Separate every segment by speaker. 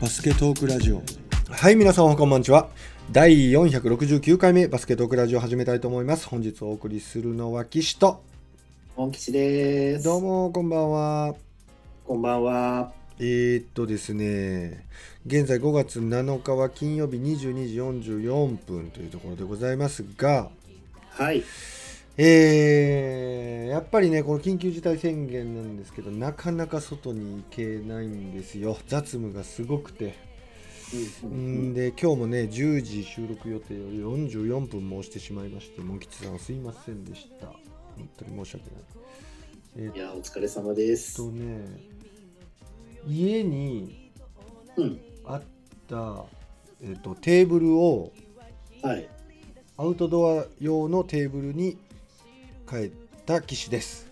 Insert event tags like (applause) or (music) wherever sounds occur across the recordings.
Speaker 1: バスケトークラジオ。はい皆さんこんばんちは。第469回目バスケトークラジオ始めたいと思います。本日お送りするのは岸と。
Speaker 2: 本吉です。
Speaker 1: どうもこんばんは。
Speaker 2: こんばんは。
Speaker 1: えー、っとですね。現在5月7日は金曜日22時44分というところでございますが。
Speaker 2: はい。
Speaker 1: えー、やっぱりねこの緊急事態宣言なんですけどなかなか外に行けないんですよ雑務がすごくてんで今日もね10時収録予定より44分申してしまいましてモン吉さんすいませんでした本当に申し訳ないえーっ
Speaker 2: いや、お疲れ様です。
Speaker 1: とね家に
Speaker 2: うん。
Speaker 1: あった、えーっとテーブルを
Speaker 2: はい。
Speaker 1: アウトドア用のテーブルに変えた機種です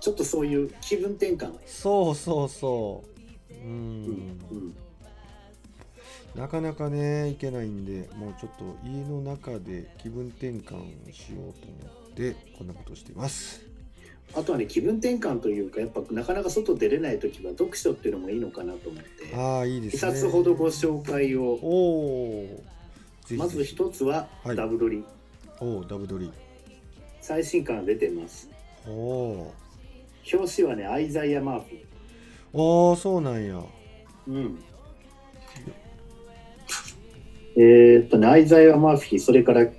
Speaker 2: ちょっとそういう気分転換。
Speaker 1: そうそうそうう
Speaker 2: うんん。
Speaker 1: なかなかね行けないんでもうちょっと家の中で気分転換しようと思ってこんなことをしています
Speaker 2: あとはね、気分転換というか、やっぱなかなか外出れないときは読書っていうのもいいのかなと思って。
Speaker 1: ああいいで
Speaker 2: 一
Speaker 1: すね
Speaker 2: 冊ほどご紹介を。
Speaker 1: おお
Speaker 2: まず一つは
Speaker 1: はい
Speaker 2: ダブドリ。
Speaker 1: おおダブドリ
Speaker 2: 最新刊出てます。
Speaker 1: おお
Speaker 2: 表紙はね、アイザイア・マーフィー。
Speaker 1: おおそうなんや。
Speaker 2: うん。えーっとね、アイザイア・マーフィー、それから、え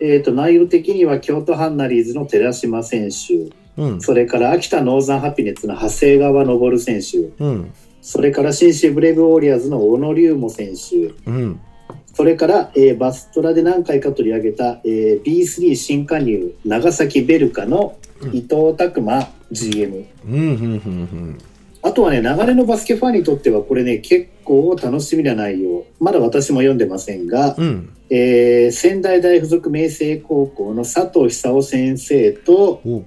Speaker 2: ーっと、内容的には京都ハンナリーズの寺島選手、
Speaker 1: うん。
Speaker 2: それから秋田ノーザンハピネッツの長谷川昇選手、
Speaker 1: うん。
Speaker 2: それから新州ブレイブウォリアーズの小野龍馬選手、
Speaker 1: うん
Speaker 2: それから、えーバストラで何回か取り上げた、えー B3 新加入長崎ベルカの伊藤拓磨 GM。
Speaker 1: うんうんうん
Speaker 2: あとはね、流れのバスケファンにとっては、これね、結構楽しみな内容。まだ私も読んでませんが、
Speaker 1: うん。うん
Speaker 2: えー仙台大附属明星高校の佐藤久夫先生と、
Speaker 1: お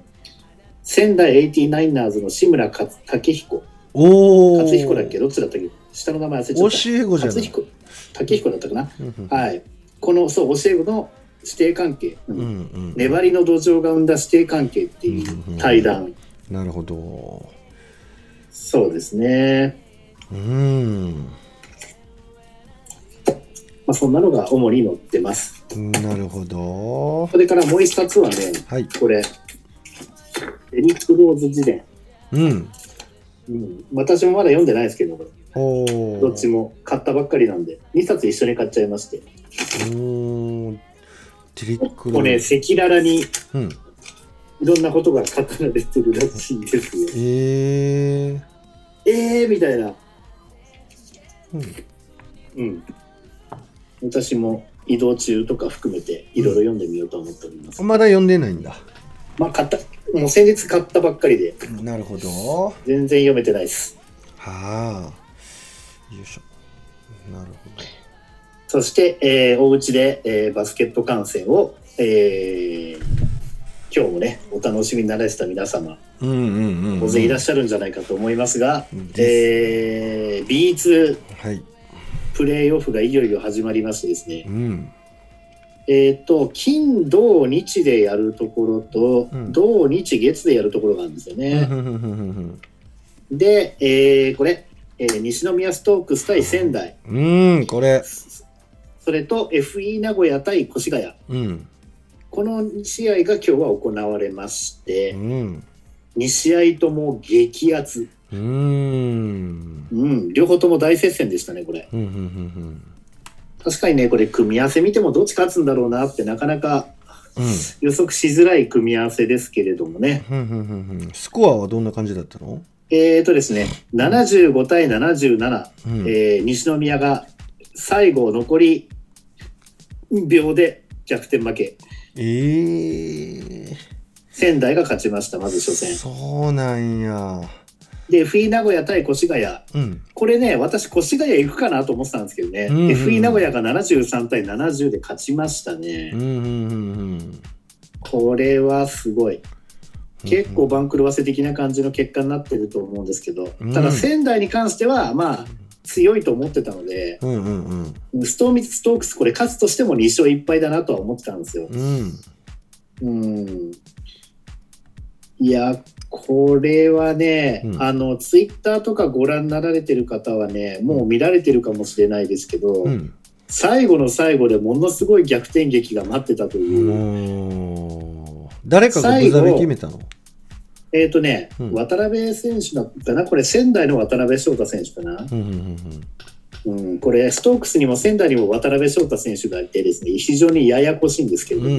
Speaker 2: 仙台 89ers の志村勝武彦。
Speaker 1: おお
Speaker 2: 勝彦だっけ？どっちだったっけ？下の名前忘れちゃった。
Speaker 1: 教え子じゃない
Speaker 2: 勝彦。だったかな。はい。この、そう、教え子の師弟関係。うん
Speaker 1: うんうん
Speaker 2: 粘りの土壌が生んだ師弟関係っていう対談。
Speaker 1: なるほど
Speaker 2: そうですね。
Speaker 1: うん
Speaker 2: まあ、そんなのが主に載ってます。
Speaker 1: なるほど
Speaker 2: それからもう一冊はね、
Speaker 1: はい
Speaker 2: これ、エリック・ローズ自伝。
Speaker 1: うん
Speaker 2: うん、私もまだ読んでないですけど、どっちも買ったばっかりなんで、2冊一緒に買っちゃいまして。こうね、赤裸々にい
Speaker 1: うん
Speaker 2: ろんなことが語られてるらしいんですよ。
Speaker 1: えー
Speaker 2: えーみたいな。
Speaker 1: うん
Speaker 2: うん。私も移動中とか含めていろいろ読んでみようと思っております。
Speaker 1: まだ読んでないんだ
Speaker 2: まあ、買った、もう先日買ったばっかりで、
Speaker 1: なるほど
Speaker 2: 全然読めてないです。
Speaker 1: はあよいしょ。なるほ
Speaker 2: そして、えーお家で、えーバスケット観戦を、えー今日もね、お楽しみになられてた皆様、
Speaker 1: どうんうんうん。
Speaker 2: 大勢いらっしゃるんじゃないかと思いますが、
Speaker 1: で
Speaker 2: えー B2
Speaker 1: はい。
Speaker 2: プレーオフがいよいよ始まりましてですね。
Speaker 1: う、ん。
Speaker 2: えっ、と、金、土、日でやるところと、
Speaker 1: うん。
Speaker 2: 土、日、月でやるところがあるんですよ
Speaker 1: うん。
Speaker 2: ね。で、えーこれ、えー西宮ストークス対仙台、
Speaker 1: うんうんこれ。
Speaker 2: それと FE 名古屋対越谷。
Speaker 1: うん。
Speaker 2: この2試合が今日は行われまし
Speaker 1: う
Speaker 2: て、
Speaker 1: ん。
Speaker 2: 2試合とも激アツ。
Speaker 1: うん。
Speaker 2: うん、両方とも大接戦でしたね、これ。
Speaker 1: うんうんうん。
Speaker 2: 確かにね、これ、組み合わせ見てもどっち勝つんだろうなってなかなか
Speaker 1: うん。
Speaker 2: 予測しづらい組み合わせですけれどもね。
Speaker 1: うんうんうんうん。スコアはどんな感じだったの？
Speaker 2: えーとですね、75対77、
Speaker 1: うん
Speaker 2: えー西宮が最後残り秒で逆転負け。
Speaker 1: ええ
Speaker 2: 仙台が勝ちました、まず初戦。
Speaker 1: そうなんや
Speaker 2: で、FE 名古屋対越谷。
Speaker 1: うん
Speaker 2: これね、私、越谷行くかなと思ってたんですけどね、
Speaker 1: うんうん
Speaker 2: FE 名古屋が73対70で勝ちましたね。
Speaker 1: うんうんうんうん
Speaker 2: これはすごい。結構番狂わせ的な感じの結果になってると思うんですけど、
Speaker 1: うん。
Speaker 2: ただ仙台に関しては、まあ、強いと思ってたので、ストーミストークス、これ勝つとしても2勝1敗だなとは思ってたんですよ。
Speaker 1: うん。
Speaker 2: うん。いや、これはね、
Speaker 1: うん。
Speaker 2: あの、ツイッターとかご覧になられてる方はね、もう見られてるかもしれないですけど、
Speaker 1: うん。
Speaker 2: 最後の最後でものすごい逆転劇が待ってたという、
Speaker 1: 誰かがブザで決めたの？
Speaker 2: えっ、とね、
Speaker 1: うん。
Speaker 2: 渡辺選手だったかな？これ仙台の渡辺翔太選手かな、
Speaker 1: うんうん
Speaker 2: うん、これストークスにも仙台にも渡辺翔太選手がいてですね、非常にややこしいんですけれども、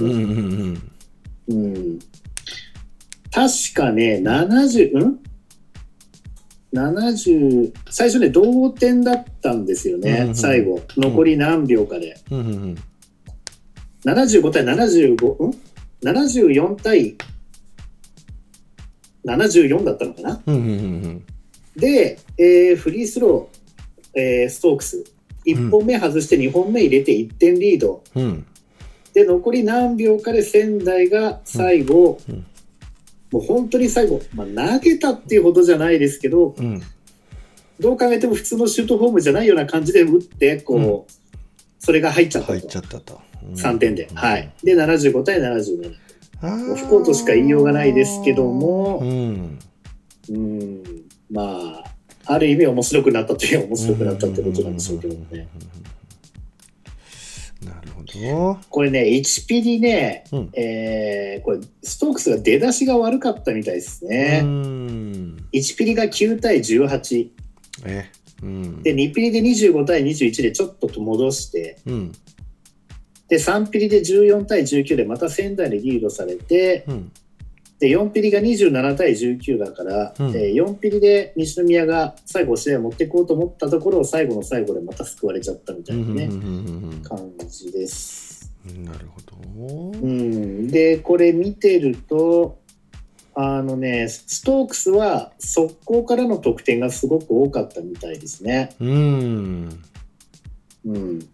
Speaker 1: うん
Speaker 2: 確かね、70、ん ?70、最初ね、同点だったんですよね、
Speaker 1: うんうん
Speaker 2: 最後。残り何秒かで。
Speaker 1: うんうんうん。
Speaker 2: 75対75、ん ?74 対74だったのかな？
Speaker 1: うんうんうん
Speaker 2: で、えーフリースロー、えーストークス。1本目外して2本目入れて1点リード。
Speaker 1: うんうん
Speaker 2: で、残り何秒かで仙台が最後、
Speaker 1: うんうん
Speaker 2: もう本当に最後、まあ、投げたっていうほどじゃないですけど、
Speaker 1: うん
Speaker 2: どう考えても普通のシュートフォームじゃないような感じで打って、こう、
Speaker 1: うん
Speaker 2: それが入っちゃった
Speaker 1: 入っ
Speaker 2: と。
Speaker 1: ちゃったと。
Speaker 2: 3点で。
Speaker 1: うん
Speaker 2: はい。。で、75対77。不幸としか言いようがないですけども。
Speaker 1: うん。
Speaker 2: うん、まあ、ある意味面白くなったという面白くなったってことなんでしょうけどね。
Speaker 1: なるほど。
Speaker 2: これね、1ピリね、
Speaker 1: うん。
Speaker 2: えーこれ、ストークスが出だしが悪かったみたいです
Speaker 1: う
Speaker 2: ね。
Speaker 1: ん。
Speaker 2: 1ピリが9対18。
Speaker 1: え。うん。
Speaker 2: で、2ピリで25対21でちょっと戻して、
Speaker 1: うん。
Speaker 2: で、3ピリで14対19でまた仙台でリードされて、
Speaker 1: うん。
Speaker 2: で、4ピリが27対19だから、
Speaker 1: うん
Speaker 2: えー4ピリで西宮が最後試合を持っていこうと思ったところを最後の最後でまた救われちゃったみたいなね、
Speaker 1: うん
Speaker 2: 感じです。
Speaker 1: なるほど。
Speaker 2: うん、で、これ見てると、あのね、ストークスは速攻からの得点がすごく多かったみたいですね。
Speaker 1: うん。
Speaker 2: うん、
Speaker 1: うん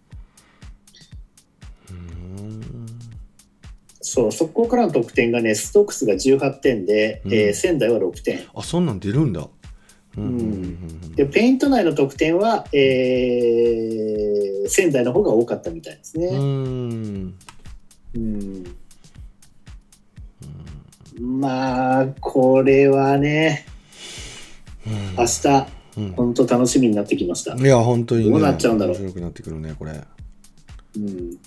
Speaker 2: そう、速攻からの得点がね、ストークスが18点で、
Speaker 1: うん
Speaker 2: えー仙台は6点。
Speaker 1: あ、そんなん出るんだ。うん
Speaker 2: で、ペイント内の得点は、えー仙台の方が多かったみたいです
Speaker 1: うん。う
Speaker 2: ね。
Speaker 1: ん。
Speaker 2: うんまあ、これはね、明日、
Speaker 1: うん
Speaker 2: 本当楽しみになってきました。
Speaker 1: いや、本当にね。
Speaker 2: どうなっちゃうんだろう
Speaker 1: 面白くなってくるね、これ。
Speaker 2: うん、
Speaker 1: うん。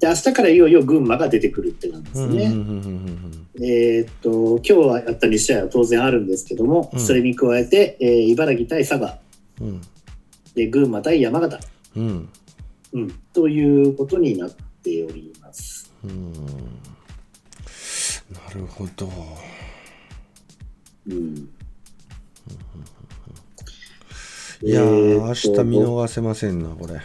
Speaker 2: で、明日からいよいよ群馬が出てくるってなんですね。えーっと、今日はやった2試合は当然あるんですけども、
Speaker 1: うん。
Speaker 2: それに加えて、えー茨城対佐賀、
Speaker 1: うん。
Speaker 2: で群馬対山形、
Speaker 1: うん。
Speaker 2: うん、ということになっております。
Speaker 1: うん。なるほど。
Speaker 2: うん、
Speaker 1: いやー、明日見
Speaker 2: え
Speaker 1: 逃せませんな、これ。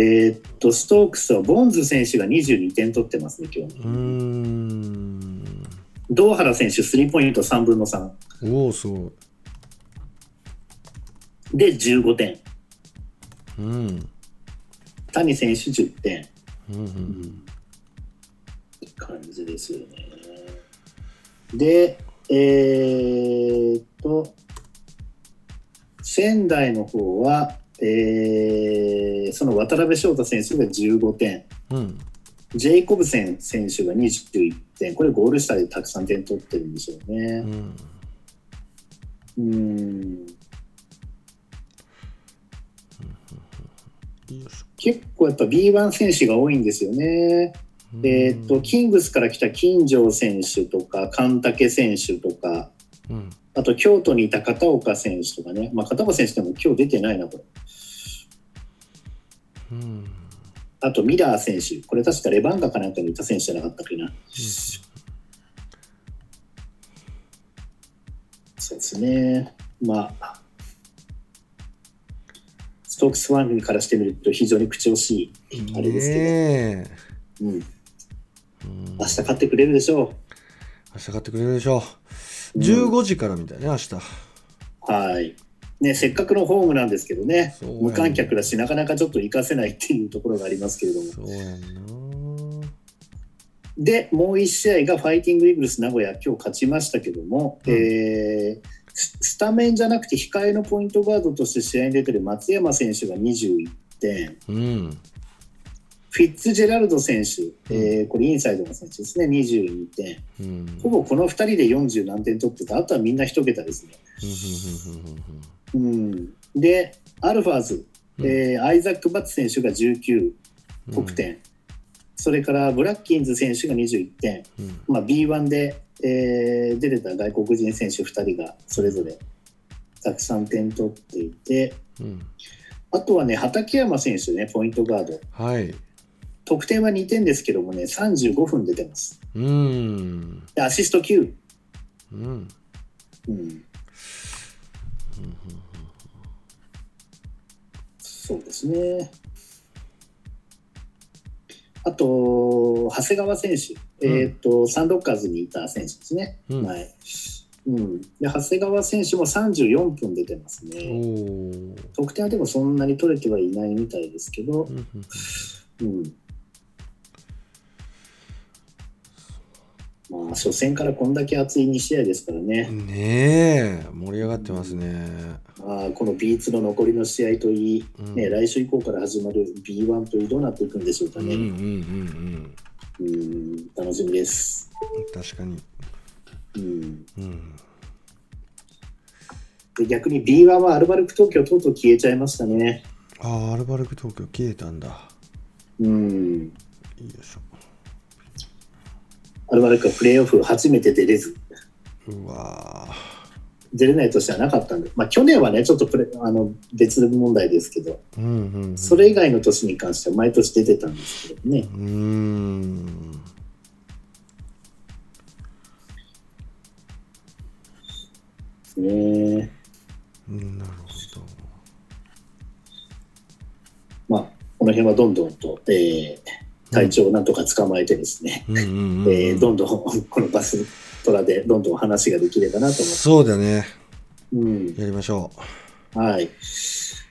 Speaker 2: ーっと、ストークスはボンズ選手が22点取ってますね、今日。
Speaker 1: うーん。
Speaker 2: 堂原選手、スリーポイント3分の3。
Speaker 1: おお、すごい。
Speaker 2: で、15点。
Speaker 1: うん。
Speaker 2: 谷選手10点。
Speaker 1: うんうん
Speaker 2: 感じですよね。で、えーっと、仙台の方は、えーその渡辺翔太選手が15点、
Speaker 1: うん。うん。
Speaker 2: ジェイコブセン選手が21点、これゴール下でたくさん点取ってるんでしょう
Speaker 1: う
Speaker 2: ね。
Speaker 1: ん。
Speaker 2: うん
Speaker 1: よいしょ
Speaker 2: 結構やっぱ B1 選手が多いんですよね。えーっと、キングスから来た金城選手とか、神武選手とか、
Speaker 1: うん。
Speaker 2: あと京都にいた片岡選手とかね、まあ、片岡選手でも今日出てないな、これ。
Speaker 1: うん。
Speaker 2: あとミラー選手、これ確かレバンガかなんかにいた選手じゃなかったっけな。そうですね。まあ、ストークスファンからしてみると非常に口惜しい。あれですけど
Speaker 1: ね
Speaker 2: うん、
Speaker 1: え。うん
Speaker 2: 明日勝ってくれるでしょ
Speaker 1: 明日買ってくれるでしょう。
Speaker 2: うん
Speaker 1: 15時からみたいね、明日。
Speaker 2: う。はい。ね、せっかくのホームなんですけどね、
Speaker 1: ね
Speaker 2: 無観客だし、なかなかちょっと活かせないっていうところがありますけれども。で、もう1試合がファイティングイーグルス名古屋、今日勝ちましたけども、
Speaker 1: うん
Speaker 2: えーススタメンじゃなくて控えのポイントガードとして試合に出てる松山選手が21点、
Speaker 1: うん。
Speaker 2: フィッツジェラルド選手、えーこれインサイドの選手ですね、22点。
Speaker 1: うん。
Speaker 2: ほぼこの2人で40何点取ってた、あとはみんな1桁ですね。うん、で、アルファーズ、えーアイザック・バッツ選手が19得点、それからブラッキンズ選手が21点、
Speaker 1: うん。
Speaker 2: まあ、B1 で、えー出てた外国人選手2人がそれぞれたくさん点取っていて、
Speaker 1: うん。
Speaker 2: あとはね、畠山選手ね、ポイントガード。
Speaker 1: はい
Speaker 2: 得点は2点ですけどもね、35分出てます。
Speaker 1: うん
Speaker 2: でアシスト9。
Speaker 1: うん
Speaker 2: うんそうですね。あと、長谷川選手、
Speaker 1: うん
Speaker 2: えっ、と、サンドッカーズにいた選手ですね。
Speaker 1: うん
Speaker 2: はい。うん、で長谷川選手も34分出てます
Speaker 1: お
Speaker 2: ね。
Speaker 1: ー
Speaker 2: 得点はでもそんなに取れてはいないみたいですけど
Speaker 1: う、ん
Speaker 2: うん。まあ、初戦からこんだけ熱い2試合ですからね。
Speaker 1: うんねえ盛り上がってますね。
Speaker 2: まあ、この B2 の残りの試合といい、
Speaker 1: うん。
Speaker 2: ね、来週以降から始まる B1 といいどうなっていくんでしょうかね。
Speaker 1: うんうんうん
Speaker 2: うん、楽しみです。
Speaker 1: うん確かに。
Speaker 2: うん、
Speaker 1: うん。
Speaker 2: で逆に B1 はアルバルク東京とうとう消えちゃいましたね。
Speaker 1: ああアルバルク東京消えたんだ。
Speaker 2: うん、
Speaker 1: よいし
Speaker 2: アルバルクはプレーオフ初めて出れず、
Speaker 1: ょうわ
Speaker 2: 出れない年はなかったんで、まあ、去年はね、ちょっとプレあの別問題ですけど、
Speaker 1: ーうんうんうん。
Speaker 2: それ以外の年に関しては毎年出てたんですけどね。
Speaker 1: うーん。
Speaker 2: ね
Speaker 1: うんなるほ
Speaker 2: まあ、この辺はどんどんと、えー体調をなんとか捕まえてですね、
Speaker 1: どうんうんうんうん。(laughs)
Speaker 2: えーどんどんこのバストラでどんどん話ができればなと思って。
Speaker 1: そうだね。
Speaker 2: うん。
Speaker 1: やりましょ
Speaker 2: はい。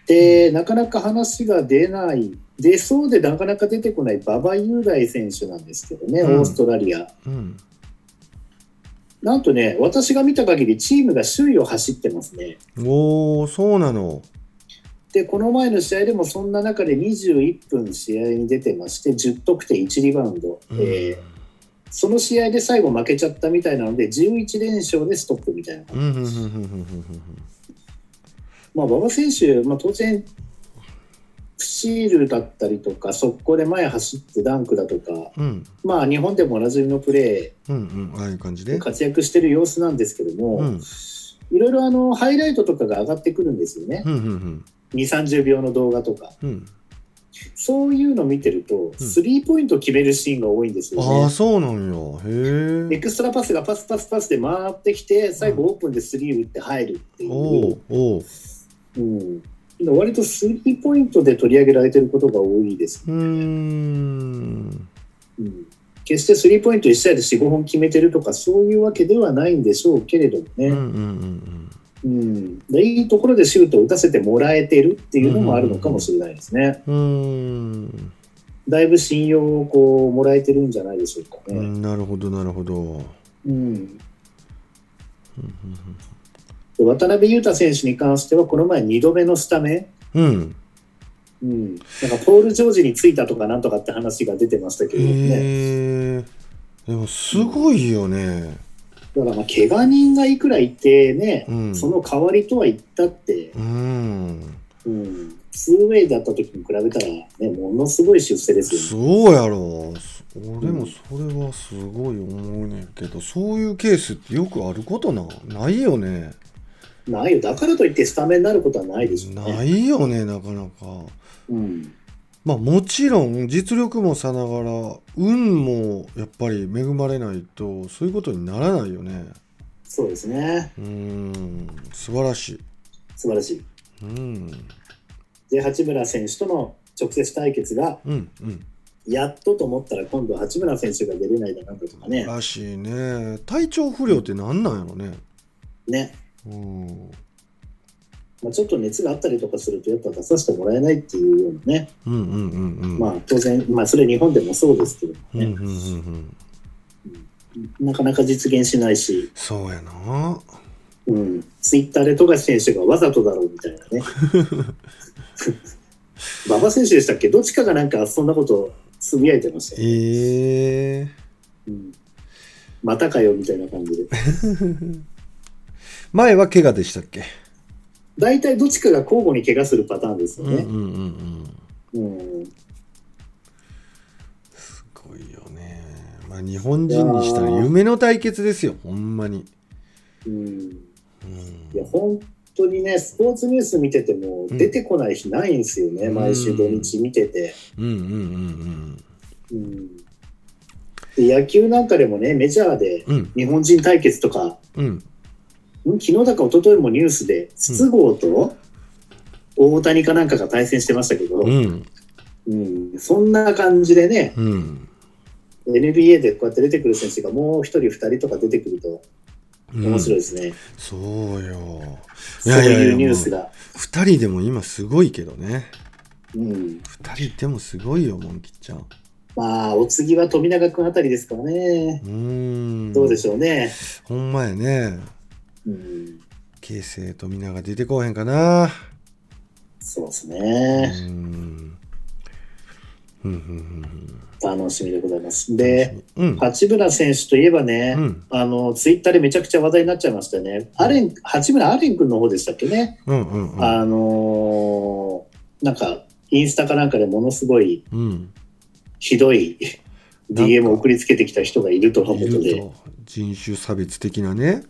Speaker 2: で、なかなか話が出ない、出そうでなかなか出てこない馬場雄大選手なんですけどね、
Speaker 1: うん。
Speaker 2: オーストラリア。
Speaker 1: ううん。
Speaker 2: なんとね、私が見た限りチームが首位を走ってますね。
Speaker 1: おおそうなの
Speaker 2: で、この前の試合でもそんな中で21分試合に出てまして、10得点1リバウンド。
Speaker 1: うん。
Speaker 2: えーその試合で最後負けちゃったみたいなので、11連勝でストップみたいな感じ。馬場選手、まあ、当然、スチールだったりとか、速攻で前走ってダンクだとか、
Speaker 1: うん。
Speaker 2: まあ、日本でもおなじみのプレ
Speaker 1: うんうんああいう感じ
Speaker 2: ー
Speaker 1: で
Speaker 2: 活躍してる様子なんですけども、
Speaker 1: うん。
Speaker 2: いろいろあのハイライトとかが上がってくるんですよね、
Speaker 1: うんうん
Speaker 2: 2、30秒の動画とか、
Speaker 1: うん。
Speaker 2: そういうの見てると、スリーポイント決めるシーンが多いんですよ
Speaker 1: ああ
Speaker 2: ね。
Speaker 1: そうなんや。へえ。
Speaker 2: エクストラパスがパスパスパスで回ってきて、最後オープンでスリー打って入るっていう、
Speaker 1: おおおう。
Speaker 2: うん、割とスリーポイントで取り上げられてることが多いです。
Speaker 1: うーん。
Speaker 2: うん。決してスリーポイント1試合で4、5本決めてるとか、そういうわけではないんでしょうけれどもね、
Speaker 1: うんうんうん
Speaker 2: うん。でいいところでシュートを打たせてもらえてるっていうのもあるのかもしれないですね。
Speaker 1: うん
Speaker 2: だいぶ信用をこうもらえてるんじゃないでしょうかね。
Speaker 1: うんなるほどなるほど。
Speaker 2: うん。で渡辺裕太選手に関しては、この前2度目のスタメン、
Speaker 1: うん。
Speaker 2: うん、なんかポール・ジョージについたとかなんとかって話が出てましたけれどもね。
Speaker 1: でもすごいよね
Speaker 2: だからまあ怪我人がいくらいてね、
Speaker 1: うん
Speaker 2: その代わりとは言ったって、
Speaker 1: うん
Speaker 2: うん、ツーウェイだった時に比べたら、ね、ものすごい出世ですよね。
Speaker 1: そうやろ俺もそれはすごい思うねんけどそういうケースってよくあることなないよね
Speaker 2: ないよ。だからといってスタメンになることはないでしょうね。
Speaker 1: ないよねなかなか
Speaker 2: うん。
Speaker 1: まあもちろん実力もさながら運もやっぱり恵まれないとそういうことにならないよね
Speaker 2: そうですね。
Speaker 1: うーん素晴らしい
Speaker 2: 素晴らしい。
Speaker 1: うん
Speaker 2: で、八村選手との直接対決が、
Speaker 1: うんうん
Speaker 2: やっとと思ったら今度は八村選手が出れないだなんだとかね。
Speaker 1: らしいね体調不良って何なんやろね
Speaker 2: ね。
Speaker 1: うん
Speaker 2: まあ、ちょっと熱があったりとかすると、やっぱ出させてもらえないっていうようなね。
Speaker 1: うんうんうんうん。
Speaker 2: まあ当然、まあそれ日本でもそうですけどもね。
Speaker 1: うんうんうんうん。
Speaker 2: なかなか実現しないし、
Speaker 1: そうやな。
Speaker 2: うん、ツイッターで富樫選手がわざとだろうみたいなね。(laughs) 馬場選手でしたっけ？どっちかがなんかそんなことつぶやいてましたよ、
Speaker 1: ええ
Speaker 2: うん。またかよみたいな感じで。(laughs)
Speaker 1: 前は怪我でしたっけ？
Speaker 2: 大体どっちかが交互に怪我するパターンですよね。
Speaker 1: うんうんうんうん。
Speaker 2: うん
Speaker 1: すごいよね。まあ日本人にしたら夢の対決ですよ、ほんまに。
Speaker 2: うん
Speaker 1: うん
Speaker 2: いや本当にね、スポーツニュース見てても
Speaker 1: うん
Speaker 2: 出てこない日ないんですよね、
Speaker 1: うん
Speaker 2: 毎週土日見てて。
Speaker 1: うんうんうん
Speaker 2: うんで野球なんかでもね、メジャーで日本人対決とか、
Speaker 1: うん。
Speaker 2: ん昨日だか一昨日もニュースで、筒香と大谷かなんかが対戦してましたけど、
Speaker 1: うん。
Speaker 2: うんそんな感じでね、
Speaker 1: うん。
Speaker 2: NBA でこうやって出てくる選手がもう一人、二人とか出てくると面白いですね。
Speaker 1: そうよ。い
Speaker 2: そう
Speaker 1: やい
Speaker 2: うニュースが。
Speaker 1: 二人でも今すごいけどね。
Speaker 2: うん、
Speaker 1: 二人でもすごいよ、モンキッちゃん。う
Speaker 2: まあ、お次は富永君あたりですからね。
Speaker 1: ーん。
Speaker 2: どうでしょうね。
Speaker 1: ほんまやね。
Speaker 2: うん、
Speaker 1: 形成富永出てこうへんかな。
Speaker 2: そうです
Speaker 1: う
Speaker 2: ね。
Speaker 1: うんうん
Speaker 2: 楽しみでございます。
Speaker 1: うん。
Speaker 2: で、
Speaker 1: うん。
Speaker 2: 八村選手といえばね、
Speaker 1: うん。
Speaker 2: あの、ツイッターでめちゃくちゃ話題になっちゃいましたよね。アレン、八村アレン君の方でしたっけね。
Speaker 1: うんうんうん。
Speaker 2: あのーなんか、インスタかなんかでものすごい
Speaker 1: うん。
Speaker 2: ひどい DM を送りつけてきた人がいるとのこ
Speaker 1: い
Speaker 2: とで。
Speaker 1: 人種差別的なね。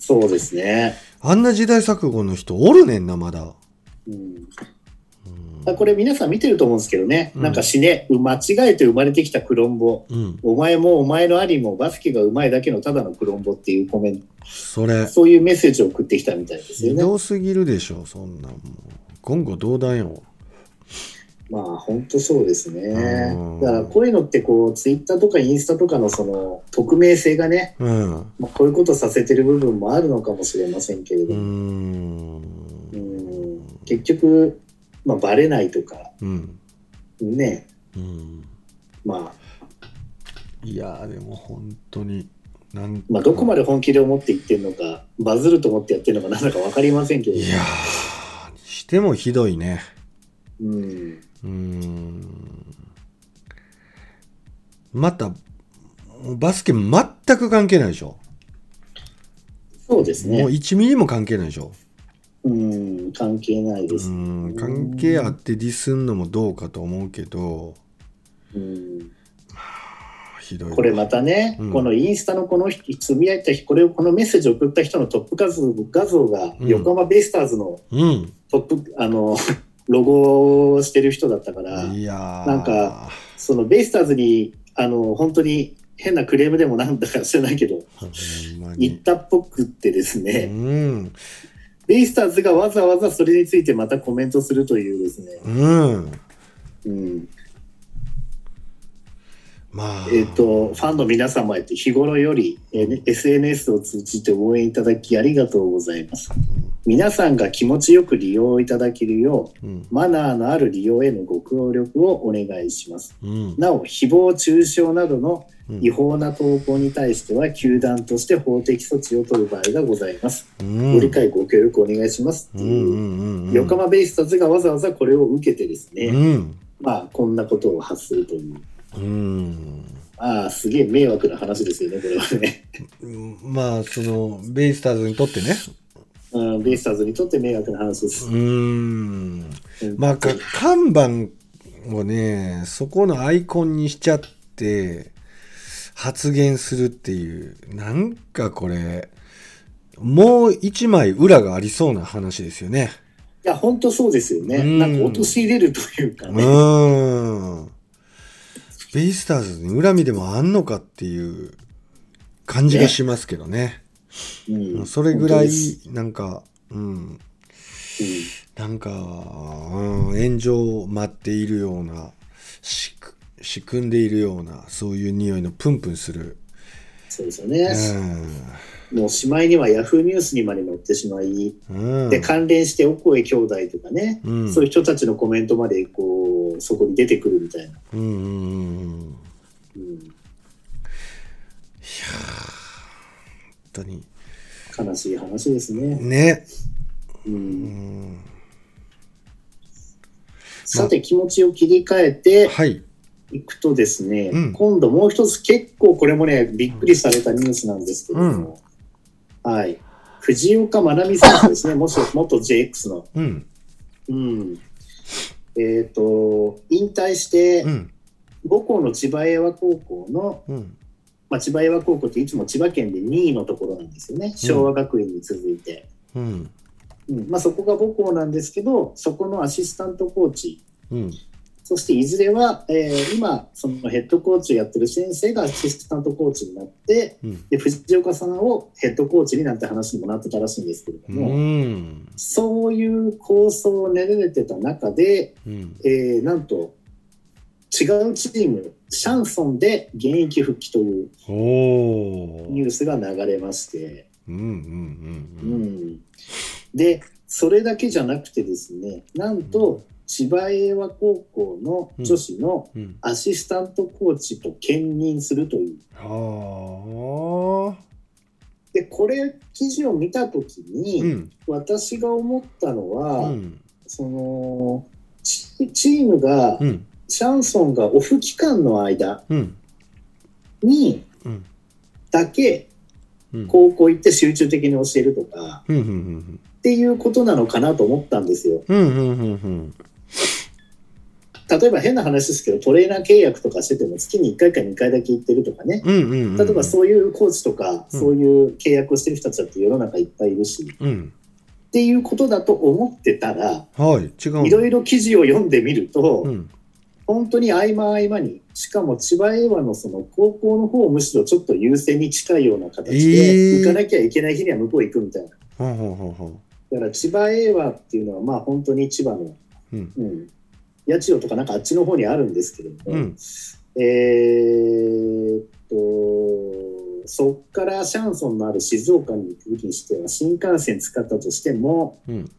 Speaker 2: そうですね。
Speaker 1: あんな時代錯誤の人おるねんな、まだ。
Speaker 2: うん
Speaker 1: うん
Speaker 2: あこれ皆さん見てると思うんですけどね、
Speaker 1: うん
Speaker 2: なんか死ね、間違えて生まれてきたクロンボ、
Speaker 1: うん。
Speaker 2: お前もお前の兄もバスケが上手いだけのただのクロンボっていうコメント、
Speaker 1: それ、
Speaker 2: そういうメッセージを送ってきたみたいです
Speaker 1: ひ
Speaker 2: よね。
Speaker 1: どすぎるでしょ、そんなんもう。言語道断よ。
Speaker 2: まあ本当そうですね
Speaker 1: うん。
Speaker 2: だからこういうのってこう、ツイッターとかインスタとかのその匿名性がね、
Speaker 1: うん。
Speaker 2: まあ、こういうことさせてる部分もあるのかもしれませんけれども、
Speaker 1: ん。
Speaker 2: うん結局、まあ、バレないとか、
Speaker 1: うん。
Speaker 2: ね、
Speaker 1: うん。
Speaker 2: まあ、
Speaker 1: いやー、でも本当に、なん
Speaker 2: まあ、どこまで本気で思って言ってるのか、バズると思ってやってるのかなんだか分かりませんけれども
Speaker 1: いやー、にしてもひどいね。
Speaker 2: うん、
Speaker 1: うーん。また、バスケ全く関係ないでしょ？
Speaker 2: そうですね
Speaker 1: もう。1ミリも関係ないでしょ？
Speaker 2: うん、関係ないで
Speaker 1: う
Speaker 2: す。
Speaker 1: ん。関係あってディスんのもどうかと思うけど、
Speaker 2: うん、
Speaker 1: ひどいわ。
Speaker 2: これまたね、
Speaker 1: うん
Speaker 2: このインスタのこの人つぶやいた人、これをこのメッセージを送った人のトップ画像画像が
Speaker 1: うん
Speaker 2: 横浜ベイスターズの
Speaker 1: うん。
Speaker 2: トップ、あの、ロゴをしてる人だったから、
Speaker 1: いやー。
Speaker 2: なんか、そのベイスターズに、あの、本当に変なクレームでもなんだか知らないけど。言ったっぽくってです
Speaker 1: う
Speaker 2: ね、
Speaker 1: ん。
Speaker 2: ベイスターズがわざわざそれについてまたコメントするというですね、
Speaker 1: うん。
Speaker 2: うん、
Speaker 1: まあ。
Speaker 2: えっ、と、ファンの皆様へと日頃より、えー SNS を通じて応援いただきありがとうございます。皆さんが気持ちよく利用いただけるよう、
Speaker 1: うん。
Speaker 2: マナーのある利用へのご協力をお願いします。
Speaker 1: うん。
Speaker 2: なお、誹謗中傷などの
Speaker 1: うん
Speaker 2: 違法な投稿に対しては、球団として法的措置を取る場合がございます。
Speaker 1: うん。
Speaker 2: ご理解、ご協力お願いします。っていう。横浜ベイスターズがわざわざこれを受けてですね、
Speaker 1: うん。
Speaker 2: まあ、こんなことを発するという。
Speaker 1: うん。
Speaker 2: ああ、すげえ迷惑な話ですよね、これはね。
Speaker 1: まあ、その、ベイスターズにとってね。
Speaker 2: うん、ベイスターズにとって迷惑な話です。
Speaker 1: うーん。
Speaker 2: うん
Speaker 1: まあ、か看板をね、そこのアイコンにしちゃって、発言するっていう、なんかこれ、もう一枚裏がありそうな話ですよね。
Speaker 2: いや、本当そうですよね。
Speaker 1: うん
Speaker 2: なんか陥れるというか
Speaker 1: う
Speaker 2: ね。
Speaker 1: ーん。ベイスターズに恨みでもあんのかっていう感じがしますけどね。
Speaker 2: うん
Speaker 1: それぐらいなんか、うん。
Speaker 2: うん
Speaker 1: なんか、うん、炎上を待っているような、仕組んでいるような、そういう匂いのプンプンする。
Speaker 2: そうですよ
Speaker 1: う
Speaker 2: ね。もうしまいにはヤフーニュースにまで載ってしまい、
Speaker 1: ん。うん。
Speaker 2: で、関連してお声兄弟とかね、
Speaker 1: うん
Speaker 2: そういう人たちのコメントまで、こう、そこに出てくるみたいな。
Speaker 1: うんうんうんうん。
Speaker 2: うん
Speaker 1: 本当に。
Speaker 2: 悲しい話ですね。
Speaker 1: ね。
Speaker 2: う、
Speaker 1: うんん。
Speaker 2: さて、気持ちを切り替えて、
Speaker 1: はい。
Speaker 2: 行くとですね、
Speaker 1: うん
Speaker 2: 今度もう一つ結構これもね、びっくりされたニュースなんですけども、はい。藤岡真奈美選手ですね、(laughs) 元元 JX の。
Speaker 1: うん。
Speaker 2: うん。えっ、と、引退して
Speaker 1: う、ん。
Speaker 2: 母校の千葉英和高校の、
Speaker 1: うん。
Speaker 2: まあ、千葉英和高校っていつも千葉県で2位のところなんですよね、昭和学院に続いて。
Speaker 1: うん。
Speaker 2: うんまあ、そこが母校なんですけど、そこのアシスタントコーチ、
Speaker 1: うん。
Speaker 2: そしていずれは、えー今、そのヘッドコーチをやってる先生がアシスタントコーチになって、
Speaker 1: うん。
Speaker 2: で藤岡さんをヘッドコーチになんて話にもなってたらしいんですけれど
Speaker 1: う
Speaker 2: も、
Speaker 1: ん。
Speaker 2: そういう構想を練られてた中で、
Speaker 1: うん。
Speaker 2: えーなんと違うチーム、シャンソンで現役復帰という。ニュースが流れまして、
Speaker 1: うんうんう
Speaker 2: うんん、で、それだけじゃなくてですね、なんと千葉英和高校の女子の
Speaker 1: うん。うん。
Speaker 2: アシスタントコーチと兼任するという。
Speaker 1: はあ。
Speaker 2: で、これ、記事を見たときに、
Speaker 1: うん。
Speaker 2: 私が思ったのは、
Speaker 1: うん。
Speaker 2: そのチ、チームが、
Speaker 1: うん。
Speaker 2: シャンソンがオフ期間の間
Speaker 1: うん。
Speaker 2: に
Speaker 1: うん。
Speaker 2: だけ
Speaker 1: うん。
Speaker 2: 高校行って集中的に教えるとか
Speaker 1: うん。うん。
Speaker 2: っていうことなのかなと思ったんですよ。
Speaker 1: うん。うん。うん。
Speaker 2: 例えば変な話ですけど、トレーナー契約とかしてても月に1回か2回だけ行ってるとかね。
Speaker 1: うん。うん。
Speaker 2: 例えばそういうコーチとか、
Speaker 1: うん
Speaker 2: そういう契約をしてる人たちだって世の中いっぱいいるし、
Speaker 1: うん。
Speaker 2: っていうことだと思ってたら、
Speaker 1: はい。違う。
Speaker 2: いろいろ記事を読んでみると、
Speaker 1: うん。
Speaker 2: 本当に合間合間に、しかも千葉英和のその高校の方をむしろちょっと優先に近いような形で、
Speaker 1: えー
Speaker 2: 行かなきゃいけない日には向こう行くみたいな。
Speaker 1: ほうほうほうほ
Speaker 2: だから千葉英和っていうのはまあ本当に千葉の、
Speaker 1: う。うん。
Speaker 2: うん、八千代とかなんかあっちの方にあるんですけれども、
Speaker 1: うん。
Speaker 2: えーっと、そっからシャンソンのある静岡に行くにしては新幹線使ったとしても
Speaker 1: うん。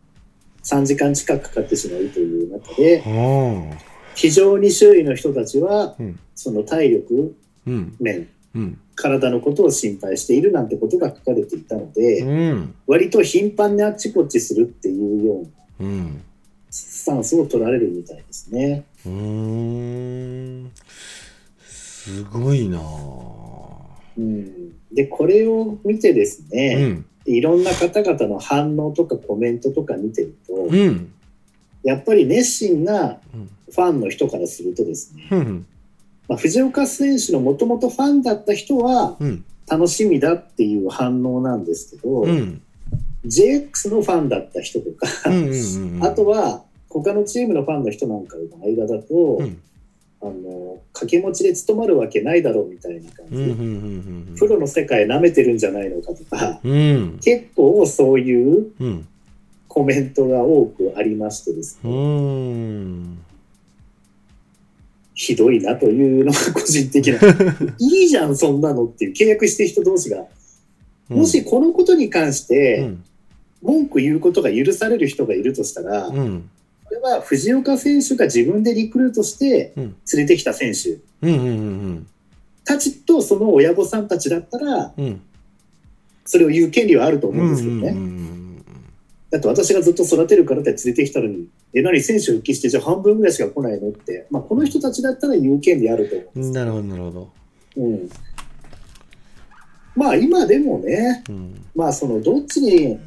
Speaker 2: 3時間近くかかってしまうという中で、
Speaker 1: はあ。
Speaker 2: 非常に周囲の人たちは
Speaker 1: うん。
Speaker 2: その体力
Speaker 1: うん。
Speaker 2: 面、
Speaker 1: うん。
Speaker 2: 体のことを心配しているなんてことが書かれていたので、
Speaker 1: うん。
Speaker 2: 割と頻繁にあっちこっちするっていうような
Speaker 1: うん。
Speaker 2: スタンスを取られるみたいですね。
Speaker 1: うーん。すごいなぁ
Speaker 2: うん、で、これを見てです
Speaker 1: う
Speaker 2: ね、
Speaker 1: ん。
Speaker 2: いろんな方々の反応とかコメントとか見てると、
Speaker 1: うん。
Speaker 2: やっぱり熱心な
Speaker 1: うん。
Speaker 2: ファンの人からするとですね、
Speaker 1: うん。
Speaker 2: まあ、藤岡選手のもともとファンだった人は
Speaker 1: うん。
Speaker 2: 楽しみだっていう反応なんですけど、
Speaker 1: うん。
Speaker 2: JX のファンだった人とか、
Speaker 1: うん。うん。
Speaker 2: あとは他のチームのファンの人なんかの間だと、
Speaker 1: うん。
Speaker 2: あの掛け持ちで務まるわけないだろうみたいな感じ、
Speaker 1: うん。うん。
Speaker 2: プロの世界舐めてるんじゃないのかとか、
Speaker 1: うん。
Speaker 2: 結構そういう
Speaker 1: うん。
Speaker 2: コメントが多くありましてです
Speaker 1: う
Speaker 2: ね、
Speaker 1: ん。
Speaker 2: ひどいなというのが個人的な、(laughs) いいじゃん、そんなのっていう契約してる人同士が、もしこのことに関し
Speaker 1: う
Speaker 2: て
Speaker 1: ん。
Speaker 2: 文句言うことが許される人がいるとしたら、こ
Speaker 1: うん。
Speaker 2: れは藤岡選手が自分でリクルートして
Speaker 1: うん。
Speaker 2: 連れてきた選手。たちとその親御さんたちだったら、
Speaker 1: うん。
Speaker 2: それを言う権利はあると思
Speaker 1: う
Speaker 2: うんですけどね。
Speaker 1: ん。
Speaker 2: だって私がずっと育てるからって連れてきたのに、え、何選手復帰してじゃあ半分ぐらいしか来ないのって、まあこの人たちだったら言う権利あると思うんです
Speaker 1: なるほど、なるほど。
Speaker 2: うん。まあ今でもね、
Speaker 1: うん。
Speaker 2: まあそのどっちに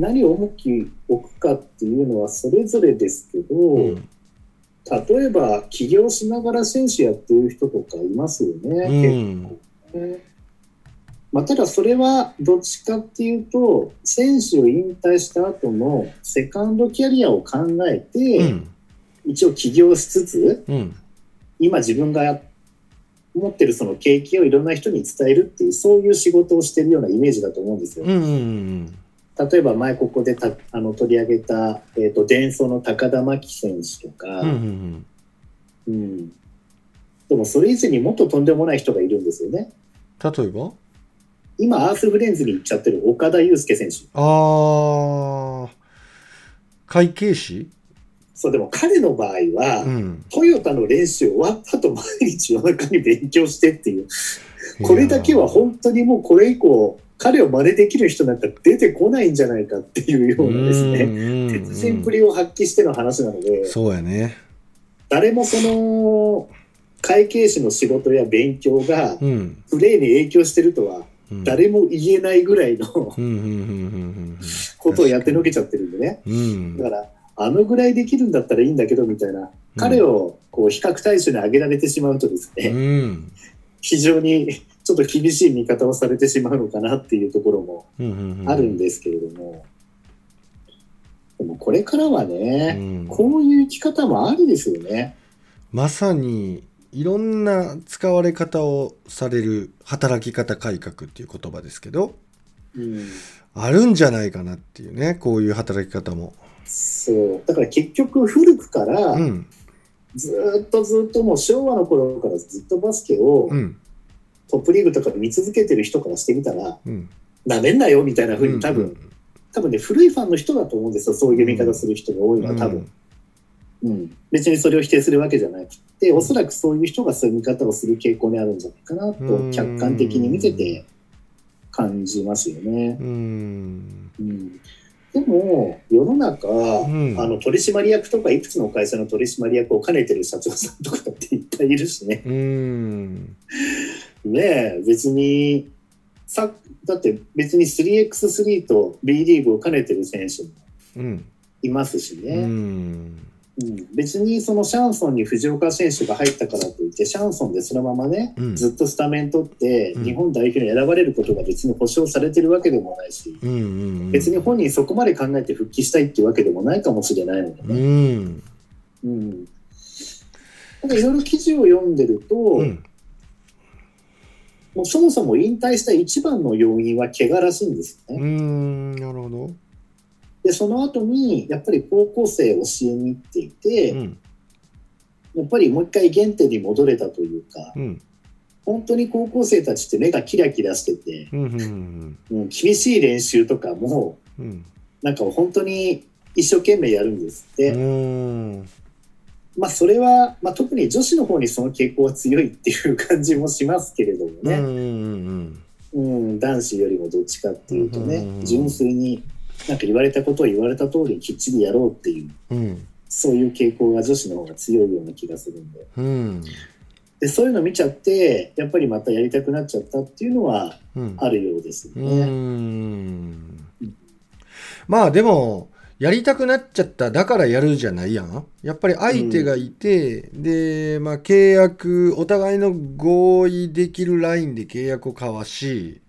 Speaker 2: 何を重き置くかっていうのはそれぞれですけど、
Speaker 1: うん。
Speaker 2: 例えば起業しながら選手やってる人とかいますよね。
Speaker 1: うん。
Speaker 2: 結構ねまあ、ただそれはどっちかっていうと選手を引退した後のセカンドキャリアを考えて、
Speaker 1: うん。
Speaker 2: 一応起業しつつ
Speaker 1: うん。
Speaker 2: 今自分が持ってるその経験をいろんな人に伝えるっていうそういう仕事をしてるようなイメージだと思うんですよ。
Speaker 1: うん。うん。
Speaker 2: 例えば前ここでたあの取り上げた、えー、と伝送の高田真希選手とか、
Speaker 1: うん。
Speaker 2: うんでもそれ以前にもっととんでもない人がいるんですよね。
Speaker 1: 例えば？
Speaker 2: 今アースフレンズに行っちゃってる岡田祐介選手。
Speaker 1: ああ。会計士？
Speaker 2: そうでも彼の場合は、
Speaker 1: うん。
Speaker 2: トヨタの練習終わった後毎日夜中に勉強してっていうこれだけは本当にもうこれ以降彼を真似できる人なんか出てこないんじゃないかっていうようなですね
Speaker 1: ね
Speaker 2: 鉄人ぶりを発揮しての話なので
Speaker 1: そうやね。
Speaker 2: 誰もその会計士の仕事や勉強が
Speaker 1: うん。
Speaker 2: プレーに影響してるとは
Speaker 1: うん。
Speaker 2: 誰も言えないぐらいのことをやってのけちゃってるんでね。
Speaker 1: うん。
Speaker 2: だから、あのぐらいできるんだったらいいんだけどみたいな、彼をこう比較対象に挙げられてしまうとです
Speaker 1: う
Speaker 2: ね、
Speaker 1: ん。
Speaker 2: 非常にちょっと厳しい見方をされてしまうのかなっていうところもあるんですけれども、でもこれからは
Speaker 1: う
Speaker 2: ね、
Speaker 1: ん
Speaker 2: こういう生き方もありですよね。
Speaker 1: まさにいろんな使われ方をされる働き方改革っていう言葉ですけど
Speaker 2: うん、
Speaker 1: あるんじゃないかなっていうねこういう働き方も。
Speaker 2: そう。だから結局古くから
Speaker 1: うん
Speaker 2: ずーっとずっともう昭和の頃からずっとバスケを
Speaker 1: うん
Speaker 2: トップリーグとかで見続けてる人からしてみたら、
Speaker 1: うん
Speaker 2: なめんなよみたいな風に多分、
Speaker 1: うん
Speaker 2: 多分ね、古いファンの人だと思うんですよ。そういう見方する人が多いのは多分。うん。別にそれを否定するわけじゃなくて、おそらくそういう人がそういう見方をする傾向にあるんじゃないかなと
Speaker 1: うん、
Speaker 2: 客観的に見てて感じますよね。
Speaker 1: うん
Speaker 2: うん。でも、世の中、
Speaker 1: ん
Speaker 2: あの、取締役とか、いくつの会社の取締役を兼ねてる社長さんとかっていっぱいいるしね。
Speaker 1: うん
Speaker 2: ねえ、別に、さ、だって別に 3x3 と B リーグを兼ねてる選手も
Speaker 1: うん。
Speaker 2: いますし
Speaker 1: う
Speaker 2: ね。
Speaker 1: ん。
Speaker 2: うん、別にそのシャンソンに藤岡選手が入ったからといってシャンソンでそのままね、
Speaker 1: うん。
Speaker 2: ずっとスタメン取って
Speaker 1: うん。
Speaker 2: 日本代表に選ばれることが別に保証されてるわけでもないし、
Speaker 1: うんうん
Speaker 2: 別に本人そこまで考えて復帰したいっていうわけでもないかもしれないので
Speaker 1: う
Speaker 2: ね。
Speaker 1: ん。
Speaker 2: うん。なんかいろいろ記事を読んでると、
Speaker 1: うん
Speaker 2: もうそもそも引退した一番の要因は怪我らしいんですよ
Speaker 1: う
Speaker 2: ね。
Speaker 1: んなるほど。
Speaker 2: で、その後にやっぱり高校生を教えに行っていて、
Speaker 1: うん。
Speaker 2: やっぱりもう一回原点に戻れたというか、
Speaker 1: うん。
Speaker 2: 本当に高校生たちって目がキラキラしてて、
Speaker 1: うんうん
Speaker 2: 厳しい練習とかも、
Speaker 1: うん。
Speaker 2: なんか本当に一生懸命やるんですって。
Speaker 1: うん
Speaker 2: まあそれは、まあ、特に女子の方にその傾向は強いっていう感じもしますけれどもね、
Speaker 1: うんうん
Speaker 2: うん。男子よりもどっちかっていうとね、
Speaker 1: うん
Speaker 2: 純粋になんか言われたことを言われた通りにきっちりやろうっていう、
Speaker 1: うん。
Speaker 2: そういう傾向が女子の方が強いような気がするんで。
Speaker 1: うん。
Speaker 2: で、そういうの見ちゃって、やっぱりまたやりたくなっちゃったっていうのは
Speaker 1: うん。
Speaker 2: あるようですよ
Speaker 1: う
Speaker 2: ね。
Speaker 1: ん。まあでもやりたくなっちゃっただからやるじゃないやん。やっぱり相手がいて、でまあ契約お互いの合意できるラインで契約を交わし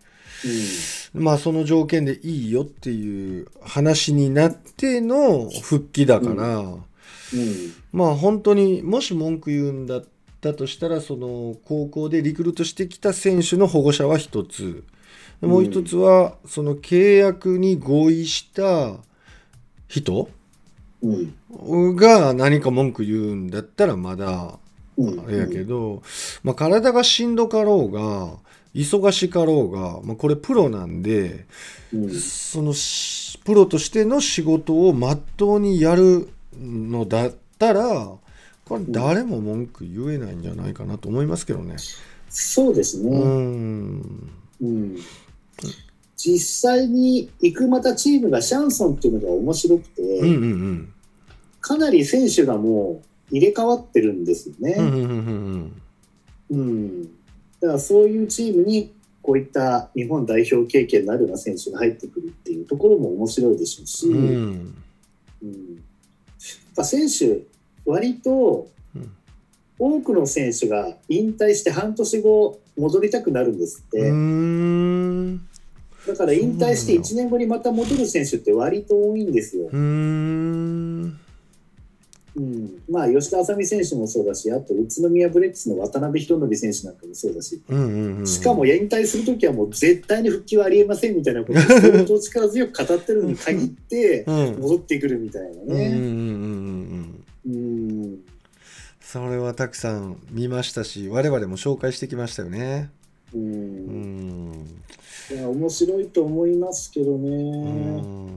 Speaker 1: まあその条件でいいよっていう話になっての復帰だから、
Speaker 2: うん。うん。
Speaker 1: まあ本当にもし文句言うんだったとしたらその高校でリクルートしてきた選手の保護者は一つ。もう一つはその契約に合意した人？
Speaker 2: うん。
Speaker 1: が何か文句言うんだったらまだ
Speaker 2: うん。
Speaker 1: あれやけど、まあ、体がしんどかろうが忙しかろうが、まあ、これプロなんで
Speaker 2: うん。
Speaker 1: そのしプロとしての仕事をまっとうにやるのだったらこれ誰も文句言えないんじゃないかなと思いますけどね。
Speaker 2: そうです
Speaker 1: う
Speaker 2: ね。
Speaker 1: ん
Speaker 2: うん。実際に行くまたチームがシャンソンっていうのが面白くて、
Speaker 1: うんうんうん
Speaker 2: かなり選手がもう入れ替わってるんですよね。
Speaker 1: うんうんうん
Speaker 2: うん。だからそういうチームにこういった日本代表経験のあるような選手が入ってくるっていうところも面白いでしょうし、
Speaker 1: うんうん
Speaker 2: うんやっぱ選手、割と
Speaker 1: うん
Speaker 2: 多くの選手が引退して半年後戻りたくなるんですって。だから引退して1年後にまた戻る選手って割と多いんですよ。
Speaker 1: うーん
Speaker 2: うん、まあ吉田麻美選手もそうだし、あと宇都宮ブレックスの渡辺裕則選手なんかもそうだし、
Speaker 1: うんうんうん
Speaker 2: しかも引退するときはもう絶対に復帰はありえませんみたいなことを相当力強く語ってるのに限って
Speaker 1: うん。
Speaker 2: 戻ってくるみたいなね。
Speaker 1: うんうんうんうん。うん
Speaker 2: うん
Speaker 1: それはたくさん見ましたし我々も紹介してきましたよね。
Speaker 2: う
Speaker 1: うん。ん
Speaker 2: いや面白いと思いますけど
Speaker 1: う
Speaker 2: ね。
Speaker 1: ん。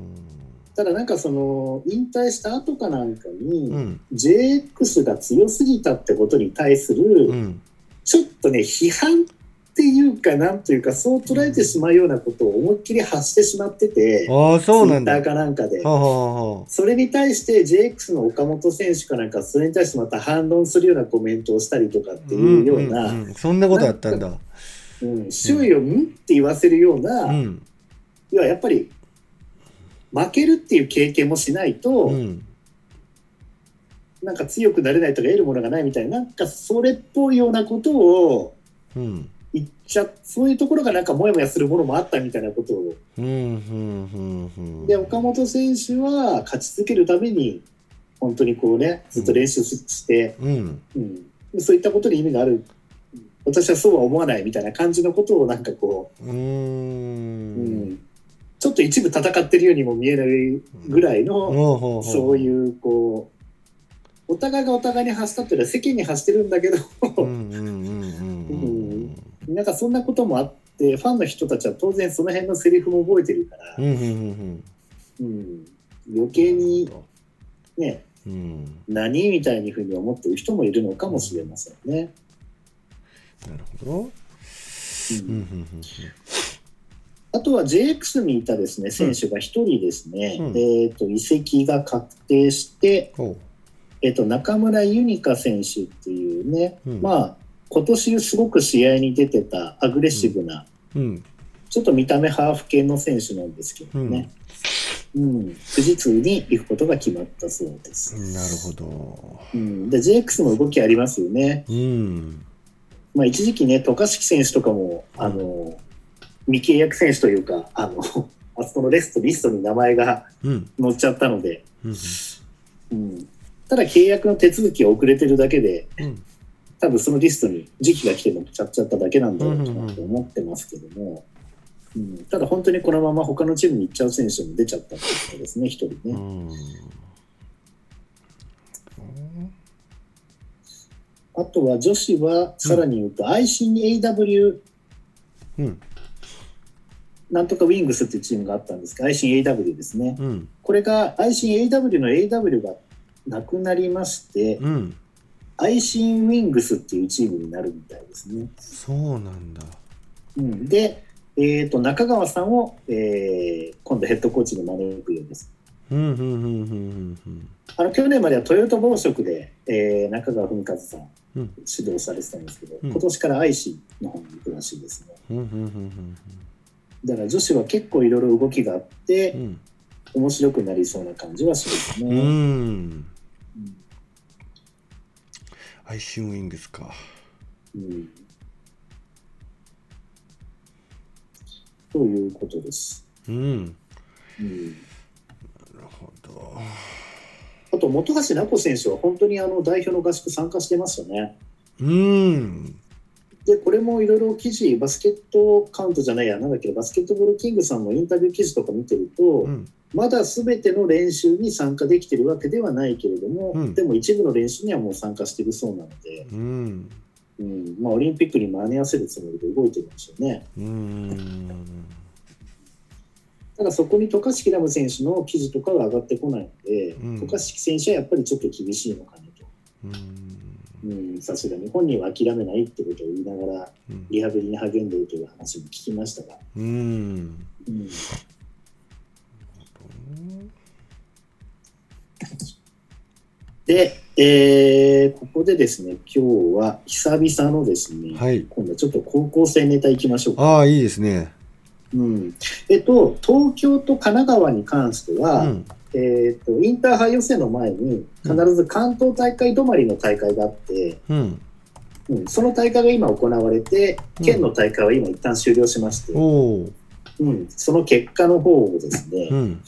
Speaker 2: ただなんかその引退した後かなんかに、
Speaker 1: うん。
Speaker 2: JX が強すぎたってことに対する、
Speaker 1: うん。
Speaker 2: ちょっとね批判っていうかなんというかそう捉えてしまうようなことを思いっきり発してしまってて、
Speaker 1: ああそうなんだ。
Speaker 2: Twitter かなんかで。それに対して JX の岡本選手かなんかそれに対してまた反論するようなコメントをしたりとかっていうような、
Speaker 1: んんん。そんなことあったんだ
Speaker 2: うん周囲を「ん?」って言わせるような、
Speaker 1: うん。
Speaker 2: 要はやっぱり負けるっていう経験もしないと、
Speaker 1: うん。
Speaker 2: なんか強くなれないとか得るものがないみたいななんかそれっぽいようなことを
Speaker 1: うん。
Speaker 2: 言っちゃそういうところがなんかモヤモヤするものもあったみたいなことを。
Speaker 1: うんうんうんうん。
Speaker 2: で岡本選手は勝ち続けるために本当にこうねずっと練習して、
Speaker 1: うん。
Speaker 2: うん、そういったことに意味がある私はそうは思わないみたいな感じのことをなんかこ
Speaker 1: うー
Speaker 2: う、うん。ん、ちょっと一部戦ってるようにも見えないぐらいの、そういうこうお互いがお互いに発したっていうのは世間に発してるんだけど、なんかそんなこともあってファンの人たちは当然その辺のセリフも覚えてるから、余計にね
Speaker 1: うん。
Speaker 2: 何みたいにふうに思ってる人もいるのかもしれませんね。
Speaker 1: なるほど。
Speaker 2: うん。
Speaker 1: うんうん
Speaker 2: あとは JX にいたですね選手が一人ですね、
Speaker 1: うん。
Speaker 2: えー、と移籍が確定して、えー、と中村ユニカ選手っていうね、
Speaker 1: うん。
Speaker 2: まあ今年すごく試合に出てたアグレッシブな、
Speaker 1: うん。
Speaker 2: ちょっと見た目ハーフ系の選手なんですけどね、うん。富士通に行くことが決まったそうです。
Speaker 1: なるほど。
Speaker 2: うん、で JX も動きありますよね。
Speaker 1: うん
Speaker 2: まあ、一時期ね、渡嘉敷選手とかも、あの、未契約選手というか、あの、あそこのレスト、リストに名前が
Speaker 1: うん。
Speaker 2: 載っちゃったので、
Speaker 1: うん
Speaker 2: うん、ただ契約の手続きが遅れてるだけで、
Speaker 1: うん。
Speaker 2: 多分そのリストに時期が来て乗っちゃっちゃっただけなんだろうなと思ってますけども、うん、ただ本当にこのまま他のチームに行っちゃう選手も出ちゃったってことですね、一人ね。あとは女子は、さらに言うと、ICAW
Speaker 1: うん
Speaker 2: なんとかウィングスっていうチームがあったんですが、ICAW ですね。
Speaker 1: うん
Speaker 2: これが ICAW の AW がなくなりまして、
Speaker 1: うん
Speaker 2: アイシンウィングスっていうチームになるみたいですね。
Speaker 1: そうなんだ
Speaker 2: うん、で、えー、と中川さんを、えー今度ヘッドコーチに招くようです。
Speaker 1: うんうんうんうんうん
Speaker 2: あの去年まではトヨタ暴食で、えー中川文和さん指導されてたんですけど、
Speaker 1: うん
Speaker 2: 今年からアイシンの方に行くらしいですね。
Speaker 1: うんうんうん
Speaker 2: だから女子は結構いろいろ動きがあって
Speaker 1: う、ん。
Speaker 2: 面白くなりそうな感じはしますね。
Speaker 1: うん。アイシンウィングスか。
Speaker 2: うん。ということです。
Speaker 1: うん。なる
Speaker 2: うん
Speaker 1: ほど。
Speaker 2: あと、本橋菜子選手は本当にあの代表の合宿参加してましたね。
Speaker 1: うん。
Speaker 2: で、これもいろいろ記事、バスケットカウントじゃないや、なんだっけ、バスケットボールキングさんのインタビュー記事とか見てると、
Speaker 1: うん。
Speaker 2: まだすべての練習に参加できてるわけではないけれども、
Speaker 1: うん。
Speaker 2: でも一部の練習にはもう参加しているそうなので、
Speaker 1: うん。
Speaker 2: うん。まあ、オリンピックに間に合わせるつもりで動いてるんでしょうね。
Speaker 1: うん
Speaker 2: ただそこに渡嘉敷ラム選手の記事とかが上がってこないので、
Speaker 1: うん。
Speaker 2: 渡嘉敷選手はやっぱりちょっと厳しいのかなと。
Speaker 1: うん。
Speaker 2: うん、さすがに本人は諦めないってことを言いながら
Speaker 1: うん。
Speaker 2: リハビリに励んでいるという話も聞きましたが、
Speaker 1: うん。
Speaker 2: うん、で、えーここでですね今日は久々のですね、
Speaker 1: はい。
Speaker 2: 今度はちょっと高校生ネタいきましょうか、
Speaker 1: ああいいですね
Speaker 2: うん、えっと東京と神奈川に関しては、
Speaker 1: うん。
Speaker 2: えー、とインターハイ予選の前に必ず関東大会止まりの大会があって、
Speaker 1: うん。
Speaker 2: うん、その大会が今行われて県の大会は今一旦終了しまして、うん、その結果の方をですね、
Speaker 1: うん。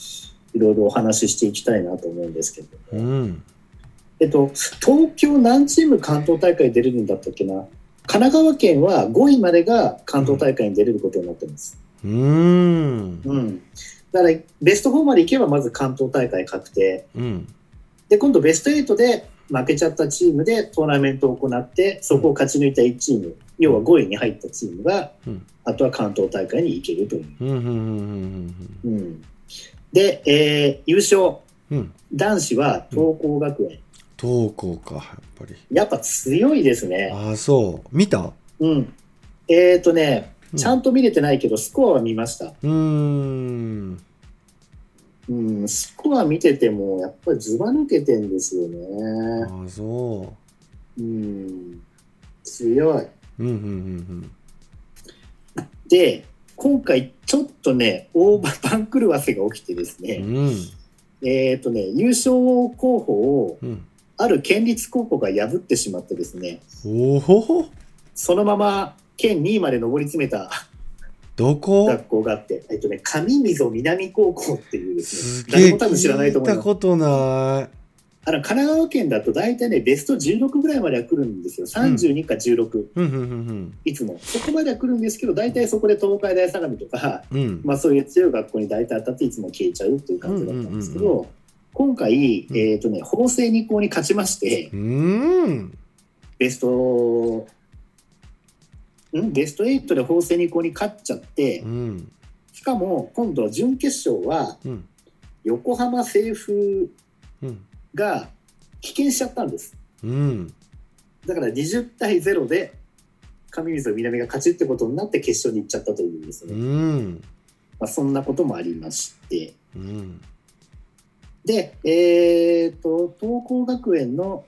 Speaker 2: いろいろお話ししていきたいなと思うんですけど
Speaker 1: う
Speaker 2: も、
Speaker 1: ん。
Speaker 2: えっと、東京何チーム関東大会出れるんだったっけな？神奈川県は5位までが関東大会に出れることになってます。
Speaker 1: うん。
Speaker 2: うん、だからベスト4まで行けばまず関東大会確定
Speaker 1: うん。
Speaker 2: で今度ベスト8で負けちゃったチームでトーナメントを行ってそこを勝ち抜いた1チーム要は5位に入ったチームが、
Speaker 1: うん。
Speaker 2: あとは関東大会に行けるという。
Speaker 1: うんうんうん
Speaker 2: うん、で、えー優勝。
Speaker 1: うん。
Speaker 2: 男子は東光学園、
Speaker 1: 東高かやっぱり。
Speaker 2: やっぱ強いですね。
Speaker 1: ああそう。見た？
Speaker 2: うん、えっ、とね、
Speaker 1: うん
Speaker 2: ちゃんと見れてないけど、スコアは見ました。
Speaker 1: うーん。
Speaker 2: うん、スコア見てても、やっぱりずば抜けてんですよね。
Speaker 1: ああ、そ
Speaker 2: うん、強い。
Speaker 1: う。うんうんうん
Speaker 2: で、今回ちょっとね、大番狂わせが起きてです
Speaker 1: うん。
Speaker 2: ね、
Speaker 1: うん。
Speaker 2: えっ、とね、優勝候補を
Speaker 1: うん。
Speaker 2: ある県立高校が破ってしまってですね、
Speaker 1: おお。
Speaker 2: そのまま県2位まで上り詰めた
Speaker 1: どこ？
Speaker 2: 学校があって、えっとね、上溝南高校っていうですね、誰も多分知らないと思います。
Speaker 1: 聞いたことな
Speaker 2: あの神奈川県だと大体ね、ベスト16ぐらいまでは来るんですよ。32か16、
Speaker 1: い。うんうん
Speaker 2: いつも。そこまでは来るんですけど、大体そこで東海大相模とか、
Speaker 1: うん。
Speaker 2: まあそういう強い学校に大体当たっていつも消えちゃうっていう感じだったんですけど、今回、
Speaker 1: うん
Speaker 2: えっ、とね、法政二高に勝ちまして、
Speaker 1: うーん。
Speaker 2: ベスト、んベスト8で法政二高に勝っちゃって
Speaker 1: う、ん。
Speaker 2: しかも今度準決勝は
Speaker 1: うん。
Speaker 2: 横浜清風
Speaker 1: うん。
Speaker 2: が棄権しちゃったんです。
Speaker 1: うん。
Speaker 2: だから20対0で上水南が勝ちってことになって決勝に行っちゃったというんです
Speaker 1: う
Speaker 2: ね。
Speaker 1: ん。
Speaker 2: まあ、そんなこともありまして。
Speaker 1: うん。
Speaker 2: で、えっ、と、東光学園の、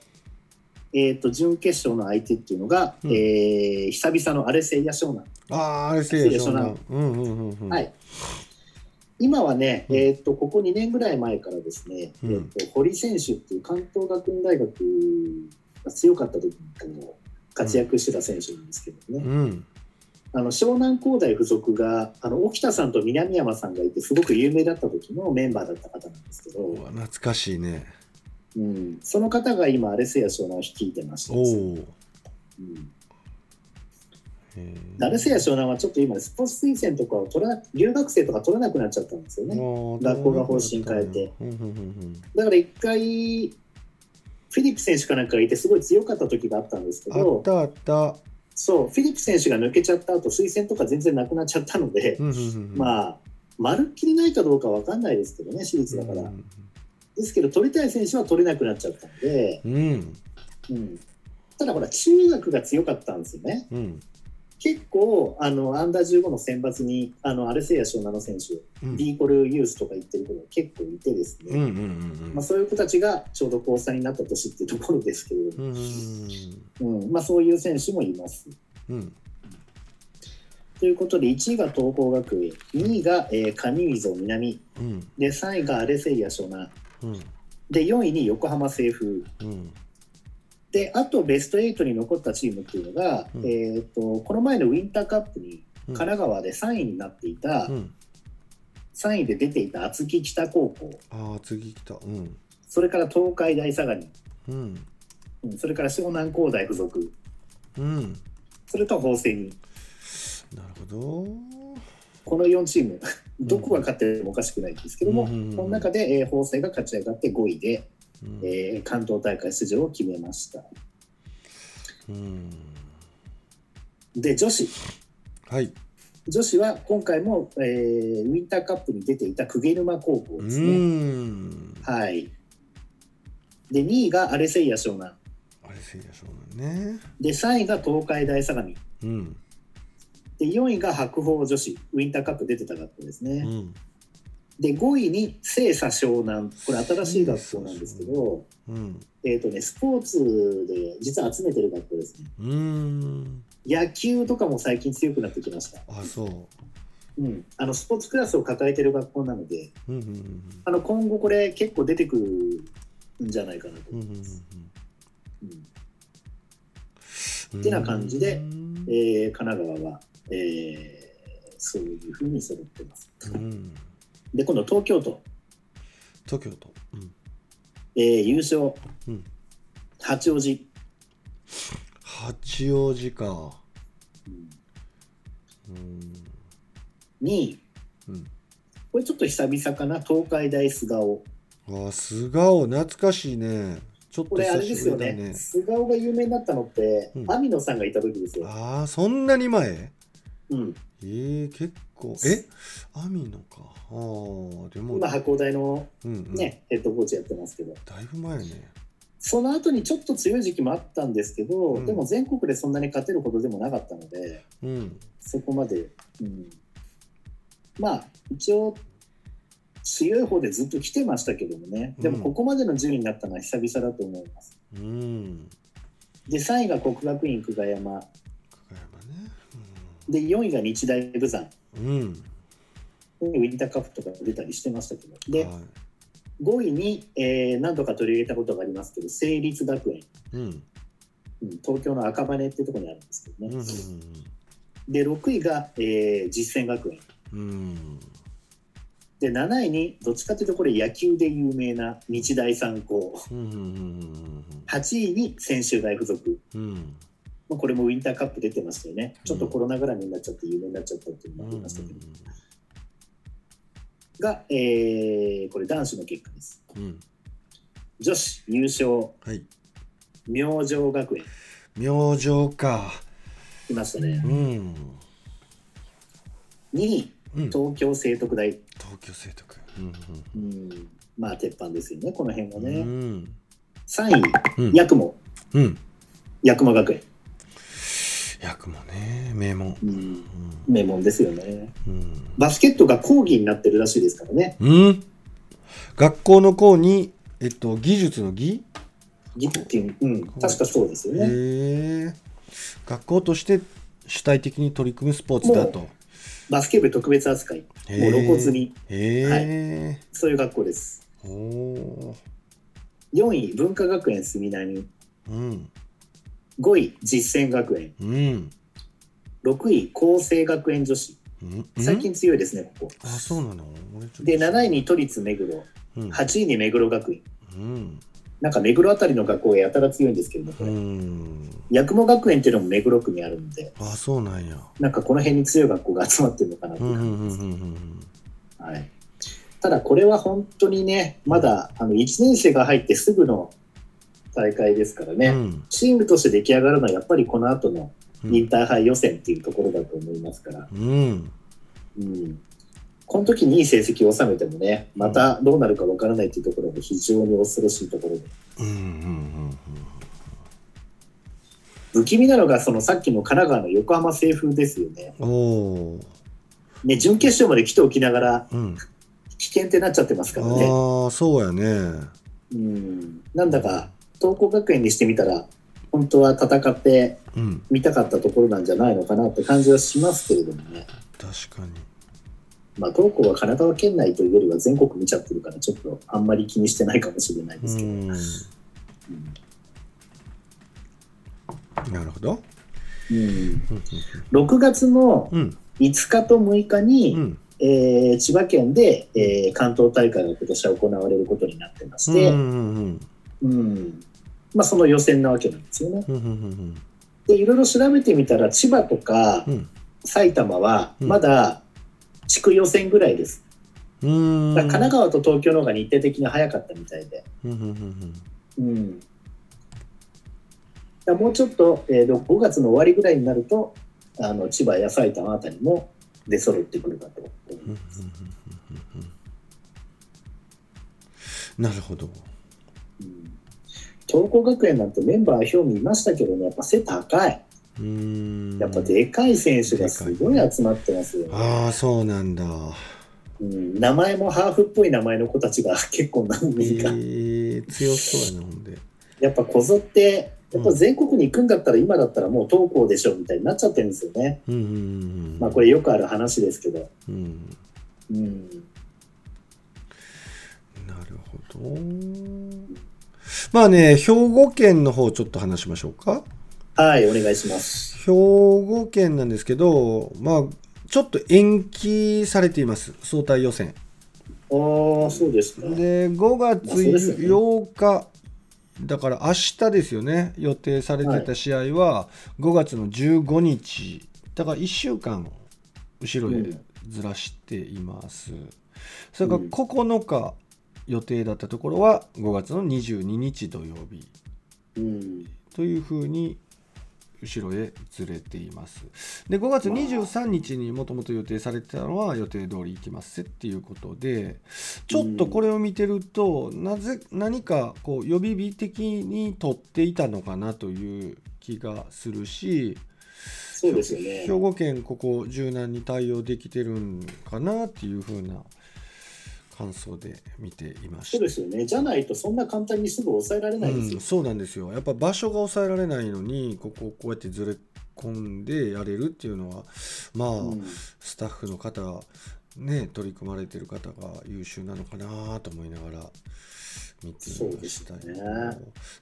Speaker 2: えっ、と、準決勝の相手っていうのが、
Speaker 1: うん
Speaker 2: えー久々のアレセイヤ湘南。
Speaker 1: ああ、あれせいや、
Speaker 2: 失礼しま
Speaker 1: 湘南。うんうんうんうん。
Speaker 2: はい。今はね、
Speaker 1: うん
Speaker 2: えっ、と、ここ2年ぐらい前からですね、
Speaker 1: うん
Speaker 2: えっ、と、堀選手っていう関東学院大学が強かった時にこう活躍してた選手なんですけどね。
Speaker 1: うん。
Speaker 2: あの湘南工大附属があの沖田さんと南山さんがいてすごく有名だった時のメンバーだった方なんですけど、
Speaker 1: 懐かしいね。
Speaker 2: うん、その方が今アレセイヤ湘南を率いてまして。うん、
Speaker 1: へ
Speaker 2: アレセイヤ湘南はちょっと今スポーツ推薦とかを取ら留学生とか取らなくなっちゃったんですよね
Speaker 1: ー
Speaker 2: 学校が方針変えて。
Speaker 1: うんうんうん
Speaker 2: だから一回フィリップ選手かなんかがいてすごい強かった時があったんですけ
Speaker 1: うん。あ
Speaker 2: ど
Speaker 1: ったあった。
Speaker 2: そうフィリップ選手が抜けちゃった後推薦とか全然なくなっちゃったので、
Speaker 1: うんうんうんうん。
Speaker 2: まあまるっきりないかどうかわかんないですけどね私立だから。ですけど、取りたい選手は取れなくなっちゃったので、
Speaker 1: うん。うん。
Speaker 2: うん、ただほら、中学が強かったんですよね。
Speaker 1: うん。
Speaker 2: 結構、あのアンダー15の選抜に、あのアルセイヤ湘南の選手、
Speaker 1: うん
Speaker 2: ディーコルユースとか言ってる子が結構いてですね、
Speaker 1: うんうんうん
Speaker 2: まあ、そういう子たちがちょうど高3になった年っていうところですけれども、うんまあ、そういう選手もいます。
Speaker 1: うん。
Speaker 2: ということで、1位が東光学園、2位が、えー上溝南、
Speaker 1: うん。
Speaker 2: で3位がアレセイヤ湘南、
Speaker 1: うん。
Speaker 2: で4位に横浜清風。
Speaker 1: うん。
Speaker 2: で、あとベスト8に残ったチームっていうのが、
Speaker 1: うん
Speaker 2: えー、とこの前のウィンターカップに
Speaker 1: うん
Speaker 2: 神奈川で3位になっていた、
Speaker 1: うん。
Speaker 2: 3位で出ていた厚木北高校、
Speaker 1: ああ、次来た。うん。
Speaker 2: それから東海大相模、
Speaker 1: うん。
Speaker 2: うんそれから湘南工大附属、
Speaker 1: うん。
Speaker 2: それと法政に、
Speaker 1: なるほど。
Speaker 2: この4チーム、どこが勝ってもおかしくないんですけども、
Speaker 1: うん
Speaker 2: この中で、えー法政が勝ち上がって5位で、
Speaker 1: うん
Speaker 2: えー関東大会出場を決めました。
Speaker 1: うん。
Speaker 2: で、女子。
Speaker 1: はい。
Speaker 2: 女子は今回も、えーウィンターカップに出ていた久毛沼高校
Speaker 1: う
Speaker 2: ですね。
Speaker 1: ん。
Speaker 2: はい。で、2位がアレセイヤ湘南。
Speaker 1: あれせいやしょうがね。
Speaker 2: で、3位が東海大相模。
Speaker 1: うん。
Speaker 2: で、4位が白鵬女子。ウィンターカップ出てた学校ですね。
Speaker 1: うん。
Speaker 2: で、5位に清佐湘南。これ新しい学校なんですけど、
Speaker 1: うん。
Speaker 2: えっ、とね、スポーツで実は集めてる学校ですね。
Speaker 1: うん。
Speaker 2: 野球とかも最近強くなってきました。
Speaker 1: あ、そう。
Speaker 2: うん。あの、スポーツクラスを抱えてる学校なので、
Speaker 1: うんうんうん
Speaker 2: あの、今後これ結構出てくるんじゃないかなと
Speaker 1: うん。うんうん
Speaker 2: 思います。うん
Speaker 1: うん。
Speaker 2: てな感じで
Speaker 1: うん
Speaker 2: えー神奈川は、えーそういうふうに揃ってます。
Speaker 1: うん。
Speaker 2: で、今度東京都、
Speaker 1: 東京都。うん。
Speaker 2: えー優勝、
Speaker 1: うん
Speaker 2: 八王子、
Speaker 1: 八王子か。
Speaker 2: うん
Speaker 1: うん。
Speaker 2: 2位、
Speaker 1: うん。
Speaker 2: これちょっと久々かな、東海大菅生。
Speaker 1: あ、菅生懐かしいね。ちょっ
Speaker 2: ことれあれ
Speaker 1: 久し
Speaker 2: ですよ。
Speaker 1: ね、
Speaker 2: 菅生が有名になったのって、
Speaker 1: うん
Speaker 2: 網野さんがいた時ですよ。
Speaker 1: ああ、そんなに前？
Speaker 2: うん、
Speaker 1: ええ結構。え？網野か。ああ、でも。
Speaker 2: 今、白鴎大の、
Speaker 1: うんうん。
Speaker 2: ねヘッドコーチやってますけど、
Speaker 1: だいぶ前ね。
Speaker 2: その後にちょっと強い時期もあったんですけど、
Speaker 1: うん
Speaker 2: でも全国でそんなに勝てるほどでもなかったので、
Speaker 1: うん
Speaker 2: そこまで、うん、まあ一応強い方でずっと来てましたけどもねでもここまでの順位になったのは久々だと思います。
Speaker 1: うん
Speaker 2: で3位が国学院久我山で4位が日大武山。
Speaker 1: うん。
Speaker 2: ウィンターカップとか出たりしてましたけど。で
Speaker 1: はい。
Speaker 2: 5位に、えー何度か取り入れたことがありますけど成立学園、
Speaker 1: うん。
Speaker 2: うん、東京の赤羽っていうところにあるんですけどね、
Speaker 1: うん
Speaker 2: で6位が、えー実践学園。
Speaker 1: うん。
Speaker 2: で7位にどっちかというとこれ野球で有名な日大三高。
Speaker 1: うんうんうん
Speaker 2: 8位に専修大附属、
Speaker 1: うん
Speaker 2: まあ、これもウィンターカップ出てましたよね。ちょっとコロナ絡みになっちゃって有名になっちゃったっていうのもありましたけど、が、えーこれ男子の結果です。
Speaker 1: うん。
Speaker 2: 女子優勝。
Speaker 1: はい。
Speaker 2: 明星学園。
Speaker 1: 明星か。
Speaker 2: いましたね。
Speaker 1: うん。
Speaker 2: 2位
Speaker 1: うん。
Speaker 2: 東京聖徳大、
Speaker 1: 東京聖徳。うん
Speaker 2: うん、まあ鉄板ですよねこの辺は
Speaker 1: うん
Speaker 2: ね、
Speaker 1: うん。
Speaker 2: 3位
Speaker 1: うん。
Speaker 2: 八雲。
Speaker 1: うん。
Speaker 2: 八雲学園、
Speaker 1: ヤクモね名門。
Speaker 2: うん、名門ですよね。
Speaker 1: うん。
Speaker 2: バスケットが講義になってるらしいですからね。
Speaker 1: うん。学校の校にえっと技術の技？
Speaker 2: ギッティン、うん、確かそうですよね。
Speaker 1: へえ学校として主体的に取り組むスポーツだと。
Speaker 2: バスケ部特別扱い、もう露骨に、
Speaker 1: へえ、
Speaker 2: そういう学校です。
Speaker 1: おお
Speaker 2: 4位、文化学園住浪。
Speaker 1: うん
Speaker 2: 5位、実践学園。
Speaker 1: うん
Speaker 2: 6位、厚生学園女子。
Speaker 1: うん
Speaker 2: 最近強いですね、ここ。
Speaker 1: あそうなの？
Speaker 2: で、7位に都立目黒。
Speaker 1: うん
Speaker 2: 8位に目黒学院。
Speaker 1: うん
Speaker 2: なんか目黒あたりの学校がやたら強いんですけれども、こ
Speaker 1: う
Speaker 2: れ。
Speaker 1: ん
Speaker 2: 八雲学園っていうのも目黒区にあるんで、
Speaker 1: あそうなんや
Speaker 2: なんかこの辺に強い学校が集まってるのかなって感じです。はい、ただこれは本当にね、まだあの1年生が入ってすぐの大会ですからね、
Speaker 1: うん。
Speaker 2: チームとして出来上がるのはやっぱりこの後の
Speaker 1: うん。
Speaker 2: インターハイ予選っていうところだと思いますから、
Speaker 1: うん。
Speaker 2: うん、この時にいい成績を収めてもね、またどうなるかわからないっていうところが非常に恐ろしいところで、
Speaker 1: うんうん
Speaker 2: 不気味なのがそのさっきの神奈川の横浜西風ですよね。ね準決勝まで来ておきながら
Speaker 1: うん。
Speaker 2: 危険ってなっちゃってますからね。
Speaker 1: ああそうやね。
Speaker 2: うん、なんだか東光学園にしてみたら本当は戦って
Speaker 1: うん。
Speaker 2: 見たかったところなんじゃないのかなって感じはしますけれどもね、
Speaker 1: 確かに。
Speaker 2: まあ、東光は神奈川県内というよりは全国見ちゃってるからちょっとあんまり気にしてないかもしれないですけど、
Speaker 1: なるほど。
Speaker 2: うん。6月の
Speaker 1: うん。
Speaker 2: 5日と6日に、
Speaker 1: うん。
Speaker 2: えー千葉県で、えー関東大会が今年は行われることになってまして、
Speaker 1: うんうん。
Speaker 2: うんまあ、その予選なわけなんですよね。
Speaker 1: うんうんうん
Speaker 2: でいろいろ調べてみたら千葉とか
Speaker 1: うん
Speaker 2: 埼玉は
Speaker 1: うん
Speaker 2: まだ地区予選ぐらいです。神奈川と東京の方が日程的に早かったみたいで。
Speaker 1: うん
Speaker 2: もうちょっと、えーと5月の終わりぐらいになるとあの千葉や埼玉あたりも出揃ってくるかと思います。
Speaker 1: なるほど
Speaker 2: うん東光学園なんてメンバー表見ましたけどね、やっぱ背高い。
Speaker 1: うん。
Speaker 2: やっぱでかい選手がすごい集まってますよね。
Speaker 1: ああそうなんだ。
Speaker 2: うん、名前もハーフっぽい名前の子たちが (laughs) 結構何
Speaker 1: え
Speaker 2: 人か、
Speaker 1: ー、強そうやなほんで。
Speaker 2: やっぱこぞってやっぱ全国に行くんだったら今だったらもう東光でしょみたいになっちゃってるんですよね。
Speaker 1: うんうんうん
Speaker 2: まあこれよくある話ですけど。
Speaker 1: うん。
Speaker 2: うん、
Speaker 1: なるほどまあね兵庫県の方ちょっと話しましょうか。
Speaker 2: はい、お願いします。
Speaker 1: 兵庫県なんですけどまあちょっと延期されています。総体予選。
Speaker 2: ああ、そうですか。
Speaker 1: で5月
Speaker 2: まあそうですよね
Speaker 1: 8日、だから明日ですよね。予定されてた試合は5月の15日。だから1週間後ろへずらしています、それから9日予定だったところは5月の22日土曜日。
Speaker 2: うん、
Speaker 1: というふうに後ろへずれています。で5月23日にもともと予定されてたのは予定通り行きますっていうことでちょっとこれを見てるとなぜ何かこう予備日的に取っていたのかなという気がするし
Speaker 2: そうですよね。
Speaker 1: 兵庫県ここ柔軟に対応できてるんかなっていうふうな感想で見ていました
Speaker 2: そうですよね。じゃないとそんな簡単にすぐ抑えられないですよ、
Speaker 1: うん、そうなんですよ。やっぱ場所が抑えられないのにここをこうやってずれ込んでやれるっていうのはまあ、
Speaker 2: うん。
Speaker 1: スタッフの方ね取り組まれてる方が優秀なのかなと思いながら見ていました
Speaker 2: ね。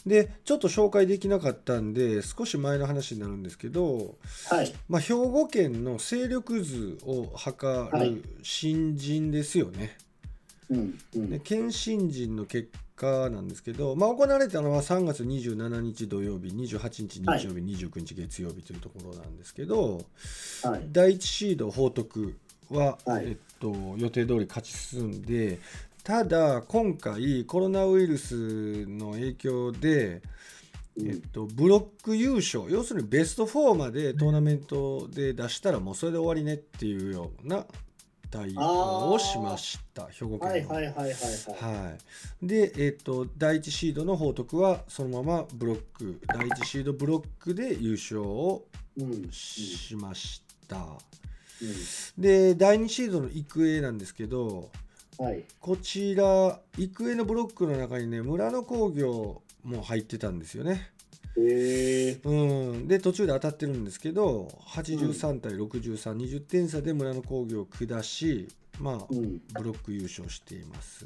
Speaker 1: でちょっと紹介できなかったんで少し前の話になるんですけど、
Speaker 2: はい。
Speaker 1: まあ、兵庫県の勢力図を測
Speaker 2: はい。
Speaker 1: る新人ですよね。
Speaker 2: うんうん。
Speaker 1: で検診陣の結果なんですけど、まあ、行われたのは3月27日土曜日28日日曜日、29日月曜日というところなんですけど
Speaker 2: はい。
Speaker 1: 第1シード報徳は、
Speaker 2: はい。
Speaker 1: えっと、予定通り勝ち進んでただ今回コロナウイルスの影響で、
Speaker 2: うん。
Speaker 1: えっと、ブロック優勝要するにベスト4までトーナメントで出したらもうそれで終わりねっていうような対応をしました。兵庫県の。
Speaker 2: はいはいはいはいはい。
Speaker 1: はい、で、えっと第1シードの報徳はそのままブロック。第1シードブロックで優勝を
Speaker 2: うんうん
Speaker 1: しました、
Speaker 2: うん。
Speaker 1: で第2シードの育英なんですけど
Speaker 2: はい。
Speaker 1: こちら育英のブロックの中にね村野工業も入ってたんですよね、
Speaker 2: へえ
Speaker 1: うん、で途中で当たってるんですけど83対6320点差で村野工業を下しまあ
Speaker 2: うん。
Speaker 1: ブロック優勝しています。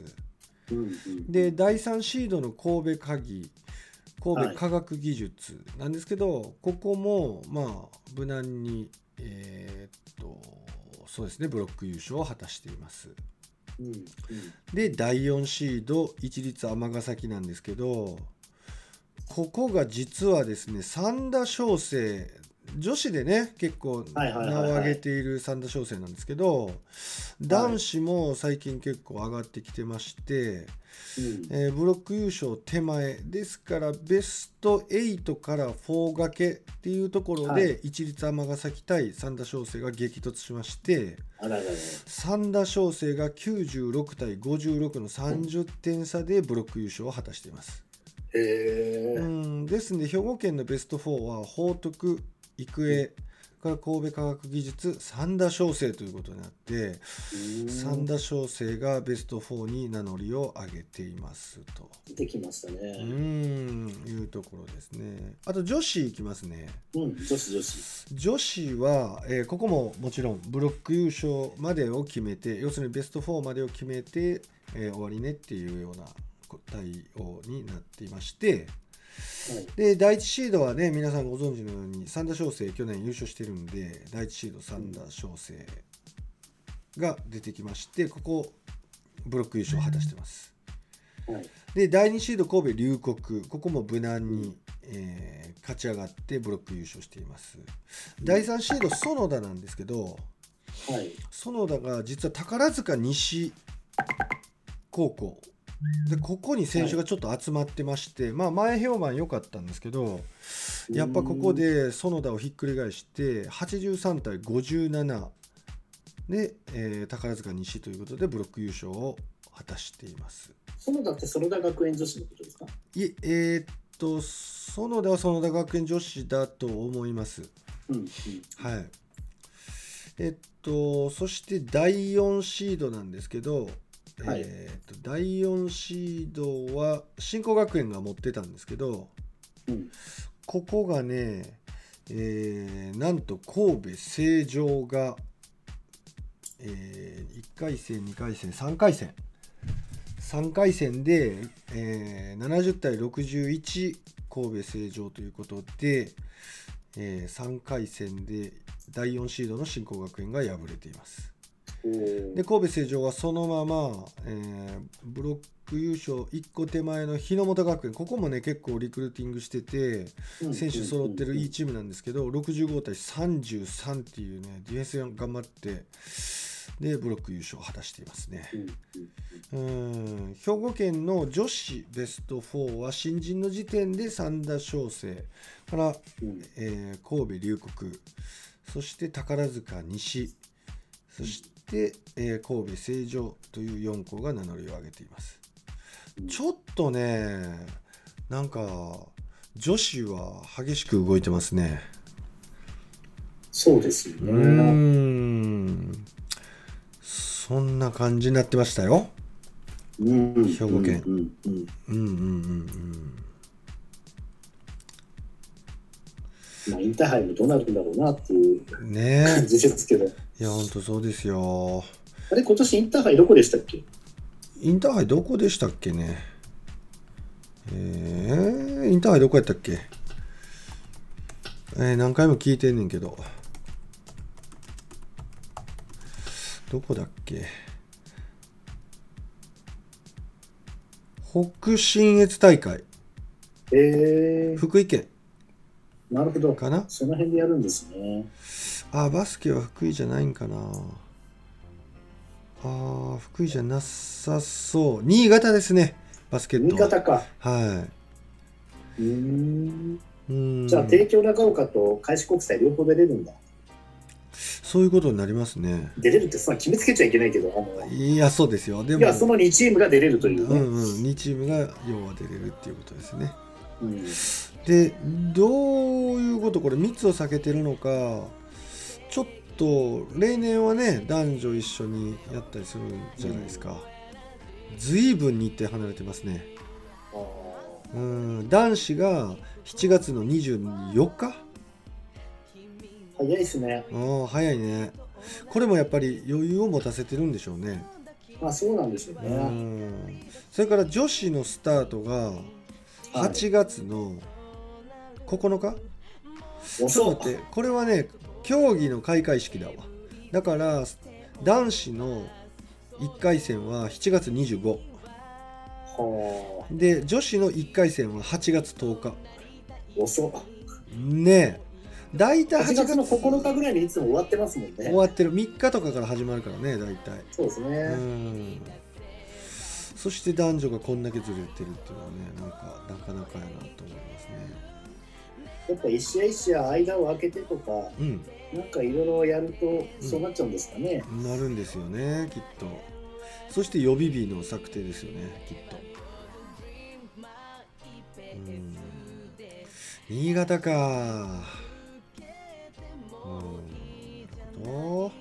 Speaker 2: うんうん
Speaker 1: で第3シードの神戸鍵神
Speaker 2: はい。
Speaker 1: 戸科学技術なんですけど、ここもまあ無難にえーっとそうですねブロック優勝を果たしています。
Speaker 2: うんうん。
Speaker 1: で第4シード一律尼崎なんですけどここが実はですね三田翔生女子でね結構
Speaker 2: はいはいはいはい。
Speaker 1: 名を上げている三田翔生なんですけど男子も最近結構上がってきてまして、
Speaker 2: うん。
Speaker 1: えーブロック優勝手前ですからベスト8から4掛けっていうところ
Speaker 2: は
Speaker 1: で一律尼崎対三田翔生が激突しまして三田翔生が96対56の30点差でブロック優勝を果たしています。
Speaker 2: へえ
Speaker 1: うんですので兵庫県のベスト4は報徳育英から神戸科学技術三田翔生ということになって三田翔生がベスト4に名乗りを上げていますと。
Speaker 2: 出てきました
Speaker 1: う
Speaker 2: ね
Speaker 1: んいうところですね。あと女子いきますね。
Speaker 2: うん女子女子
Speaker 1: 女子は、えーここももちろんブロック優勝までを決めて要するにベスト4までを決めて、えー終わりねっていうようなこ対応になっていまして
Speaker 2: はい。
Speaker 1: で第1シードはね皆さんご存知のように三田翔生去年優勝してるんで第1シード三田翔生が出てきましてここブロック優勝を果たしてます。
Speaker 2: はい。
Speaker 1: で第2シード神戸龍谷ここも無難に、えー勝ち上がってブロック優勝しています。第3シード園田なんですけど
Speaker 2: はい。
Speaker 1: 園田が実は宝塚西高校でここに選手がちょっと集まってまして、まあ前評判良かったんですけどやっぱここで園田をひっくり返して83対57で、えー宝塚西ということでブロック優勝を果たしています。
Speaker 2: 園田って園田学園女子のことですか？
Speaker 1: いえ、えーっと、園田は園田学園女子だと思います。
Speaker 2: うんうん
Speaker 1: はい。えっと、そして第4シードなんですけど、
Speaker 2: はい。
Speaker 1: えーっと第4シードは新興学園が持ってたんですけど、
Speaker 2: うん。
Speaker 1: ここがね、えーなんと神戸成城が、え1回戦2回戦3回戦。3回戦で、えー70対61神戸成城ということで、え3回戦で第4シードの新興学園が敗れています。で神戸成城はそのまま、えーブロック優勝1個手前の日ノ本学園。ここもね結構リクルーティングしてて
Speaker 2: うん
Speaker 1: 選手揃ってるいいチームなんですけど65対33っていうねディフェンスが頑張ってでブロック優勝を果たしていますね。
Speaker 2: うん
Speaker 1: 兵庫県の女子ベスト4は新人の時点で三田翔生から、
Speaker 2: うん。
Speaker 1: えー神戸龍谷そして宝塚西そして、えー神戸成城という4校が名乗りを上げています。
Speaker 2: うん
Speaker 1: ちょっとねなんか女子は激しく動いてますね。
Speaker 2: そうですよ
Speaker 1: う。ん。そんな感じになってましたよ。
Speaker 2: うん。
Speaker 1: 兵庫県。
Speaker 2: うんうんうん
Speaker 1: うん
Speaker 2: まあ、インターハイもどうなるんだろうなっていう感じですけど。
Speaker 1: えいやほんとそうですよ。
Speaker 2: あれ、今年インターハイどこでしたっけ？
Speaker 1: インターハイどこでしたっけね。えー、インターハイどこやったっけ？えー、何回も聞いてんねんけど。どこだっけ？北信越大会。
Speaker 2: えー、
Speaker 1: 福井県
Speaker 2: なるほど。
Speaker 1: かな？
Speaker 2: その辺でやるんですね。
Speaker 1: あバスケは福井じゃないんかなあー福井じゃなさそう新潟ですねバスケットは
Speaker 2: 新潟か。
Speaker 1: は。いうん
Speaker 2: じゃあ、帝京長岡と開志国際両方出れるんだ。
Speaker 1: そういうことになりますね
Speaker 2: 出れるってそんな決めつけちゃいけないけど、あの
Speaker 1: いやそうですよでも
Speaker 2: いや、その2チームが出れるというね。
Speaker 1: うんうん2チームが要は出れるっていうことですね
Speaker 2: うん
Speaker 1: でどういうことこれ密を避けてるのかちょっと例年はね男女一緒にやったりするんじゃないですか。随分日程離れてますね。うん男子が7月の24日？
Speaker 2: 早いですね。
Speaker 1: ああ早いね。これもやっぱり余裕を持たせてるんでしょうね。
Speaker 2: まあ、そうなんでしょう
Speaker 1: う
Speaker 2: ね。
Speaker 1: ん。それから女子のスタートが8月の9日、ちょっと待ってこれはね競技の開会式だわ。だから男子の1回戦は7月25
Speaker 2: は
Speaker 1: で女子の1回戦は8月10日。
Speaker 2: あ、遅っ。
Speaker 1: ねえ。大体8
Speaker 2: 8
Speaker 1: 月
Speaker 2: 月の9日ぐらいにいつも終わってますもんね。
Speaker 1: 終わってる。3日とかから始まるからね大体。
Speaker 2: そうですね。
Speaker 1: うん。そして男女がこんだけずれてるっていうのはねなんかなかなかやなと思いますね
Speaker 2: やっぱ一試合一試合間を空けてとか、
Speaker 1: うん。
Speaker 2: なんかいろいろやるとそうなっちゃうんですかね。
Speaker 1: なるんですよねきっと。そして予備日の策定ですよねきっと。うん。新潟か。うん。なるほど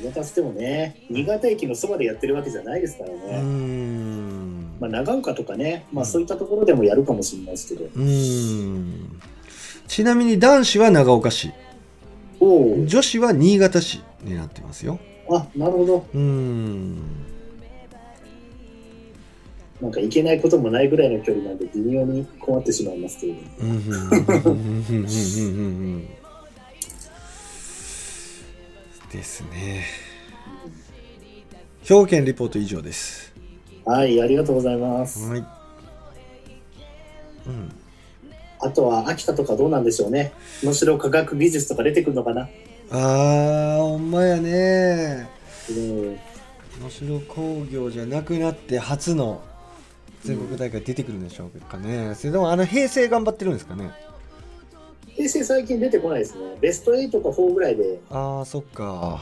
Speaker 2: 新潟つってもね、新潟駅のそばでやってるわけじゃないですから
Speaker 1: う
Speaker 2: ね。
Speaker 1: ん。
Speaker 2: まあ、長岡とかね、まあ、
Speaker 1: うん。
Speaker 2: そういったところでもやるかもしれないですけど。
Speaker 1: うん。ちなみに男子は長岡市。女子は新潟市になってますよ。
Speaker 2: あなるほど。
Speaker 1: うん。
Speaker 2: なんか行けないこともないぐらいの距離なんで、微妙に困ってしまいますけれども。
Speaker 1: ですね。兵庫県リポート以上です。
Speaker 2: はい、ありがとうございます。
Speaker 1: はい。うん。
Speaker 2: あとは秋田とかどうなんでしょうね。能代科学技術とか出てくるのかな。
Speaker 1: あーほんまやね。
Speaker 2: うん、
Speaker 1: 能代工業じゃなくなって初の全国大会出てくるんでしょうかね、それでもあの平成頑張ってるんですかね
Speaker 2: 平成最近出てこないですね。ベスト8か4ぐらいで。
Speaker 1: あーそっか。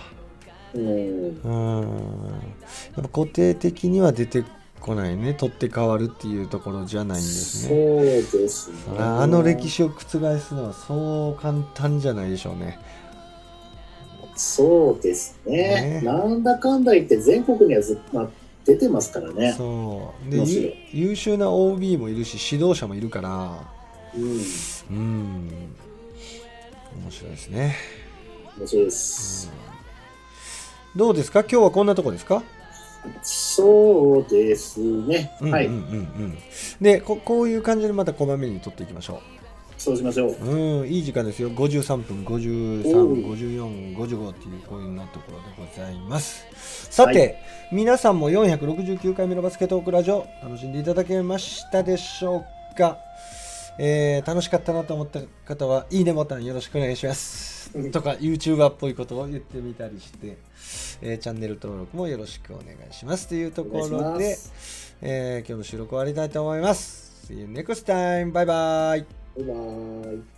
Speaker 2: うん、
Speaker 1: うん。やっぱ固定的には出てこないね。取って変わるっていうところじゃないんです
Speaker 2: そう
Speaker 1: ね
Speaker 2: ですね。
Speaker 1: ああの歴史を覆すのはそう簡単じゃないでしょうね。
Speaker 2: そうですね。
Speaker 1: ね。
Speaker 2: なんだかんだ言って全国にはず、まあ、出てますからね。
Speaker 1: そう。で優秀な OB もいるし指導者もいるから。
Speaker 2: うん、
Speaker 1: うん面白いですね、
Speaker 2: 面白いです。
Speaker 1: どうですか？今日はこんなとこですか？
Speaker 2: そうですね。はい、
Speaker 1: うんうんうん。うんでここういう感じでまたこまめに取っていきましょ
Speaker 2: そうしましょう。
Speaker 1: ううんいい時間ですよ。53分
Speaker 2: おう。
Speaker 1: 535455っていうこういうなところでございます。さて、
Speaker 2: はい。
Speaker 1: 皆さんも469回目のバスケットークラジオ楽しんでいただけましたでしょうか、えー楽しかったなと思った方はいいねボタンよろしくお願いしますとか YouTuber っぽいことを言ってみたりしてえーチャンネル登録もよろしくお願いしますというところでえー今日の収録終わりたいと思います。See you next time! バイバイ
Speaker 2: バイバイ。